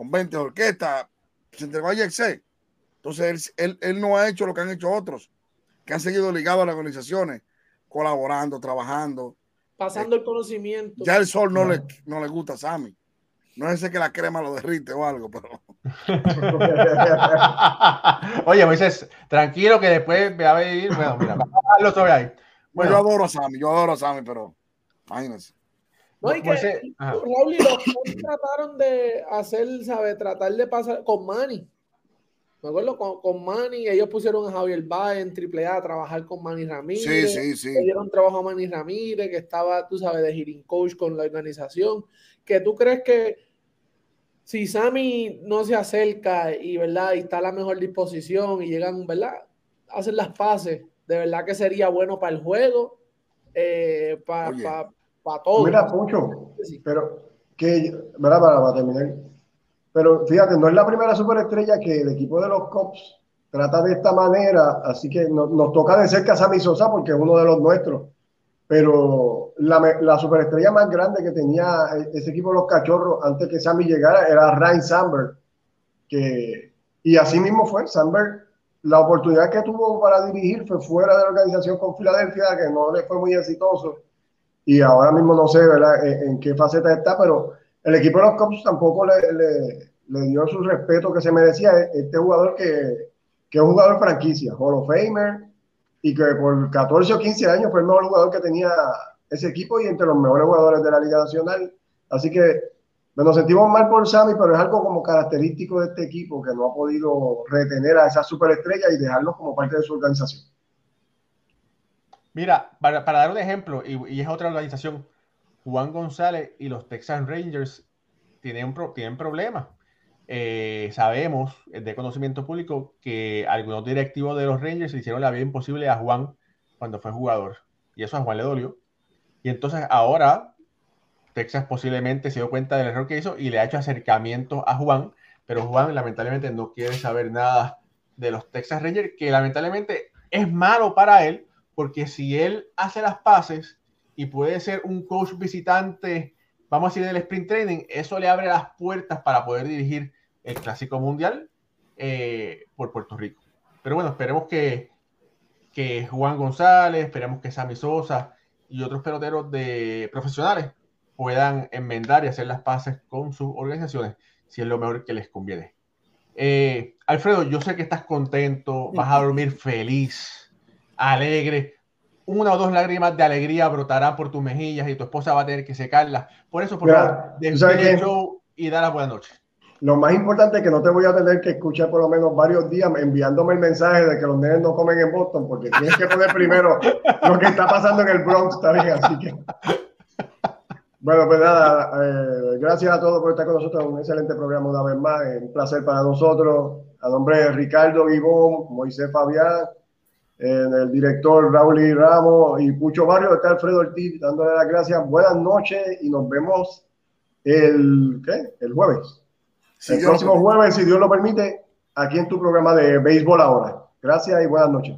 S2: con 20 orquestas. Se entregó al jet Entonces, él, él no ha hecho lo que han hecho otros, que han seguido ligados a las organizaciones, colaborando, trabajando,
S4: pasando el conocimiento.
S2: Ya el sol no, Le, no le gusta a Sammy. No es ese que la crema lo derrite o algo, pero. <laughs>
S1: Oye, Moisés, tranquilo que después me va a venir. Bueno, mira, lo sobre ahí.
S2: Bueno, yo adoro a Sammy, yo adoro a Sammy, pero imagínense.
S4: No, y que Raúl y los trataron de hacer, ¿sabes? Tratar de pasar con Manny. Me acuerdo con, con Manny, ellos pusieron a Javier Baez en AAA a trabajar con Manny Ramírez.
S2: Sí, sí, sí.
S4: Le dieron trabajo a Manny Ramírez, que estaba, tú sabes, de hearing coach con la organización. Que tú crees que si Sammy no se acerca y, ¿verdad? y está a la mejor disposición y llegan, ¿verdad? Hacen las pases, de verdad que sería bueno para el juego, eh, para pa, todo.
S3: Mira, Pucho, pero que, ¿verdad? Para, para terminar pero fíjate, no es la primera superestrella que el equipo de los Cops trata de esta manera, así que nos toca de cerca a Sammy Sosa porque es uno de los nuestros. Pero la, superestrella más grande que tenía ese equipo de los cachorros antes que Sammy llegara era Ryan Sandberg. Que, y así mismo fue. Sandberg, la oportunidad que tuvo para dirigir fue fuera de la organización con Filadelfia, que no le fue muy exitoso. Y ahora mismo no sé ¿verdad? En, qué faceta está, pero el equipo de los Cubs tampoco le, dio su respeto que se merecía. Este jugador que, que es un jugador franquicia, Hall of Famer, y que por 14 o 15 años fue el mejor jugador que tenía ese equipo y entre los mejores jugadores de la Liga Nacional. Así que nos sentimos mal por Sammy, pero es algo como característico de este equipo que no ha podido retener a esa superestrella y dejarlo como parte de su organización.
S1: Mira, para, dar un ejemplo, y, es otra organización, Juan González y los Texas Rangers tienen, tienen problemas. Eh, sabemos de conocimiento público que algunos directivos de los Rangers hicieron la vida imposible a Juan cuando fue jugador. Y eso a Juan le dolió. Y entonces ahora Texas posiblemente se dio cuenta del error que hizo y le ha hecho acercamiento a Juan, pero Juan lamentablemente no quiere saber nada de los Texas Rangers, que lamentablemente es malo para él, porque si él hace las paces y puede ser un coach visitante, vamos a decir, del sprint training, eso le abre las puertas para poder dirigir el Clásico Mundial eh, por Puerto Rico. Pero bueno, esperemos que, que Juan González, esperemos que Sammy Sosa y otros peloteros de profesionales puedan enmendar y hacer las paces con sus organizaciones si es lo mejor que les conviene. Eh, Alfredo, yo sé que estás contento, vas a dormir feliz, alegre. Una o dos lágrimas de alegría brotarán por tus mejillas y tu esposa va a tener que secarlas. Por eso, por favor, el show y da la buena noche.
S3: Lo más importante es que no te voy a tener que escuchar por lo menos varios días enviándome el mensaje de que los nenes no comen en Boston, porque tienes que poner primero <laughs> lo que está pasando en el Bronx también. Así que. Bueno, pues nada, eh, gracias a todos por estar con nosotros. Un excelente programa una vez más. Un placer para nosotros. A nombre de Ricardo Guibón, Moisés Fabián, el director Raúl Ramos y Pucho Barrio, está Alfredo Ortiz dándole las gracias. Buenas noches y nos vemos el, ¿qué? el jueves el próximo jueves, si Dios lo permite, aquí en tu programa de Béisbol Ahora. Gracias y buenas noches.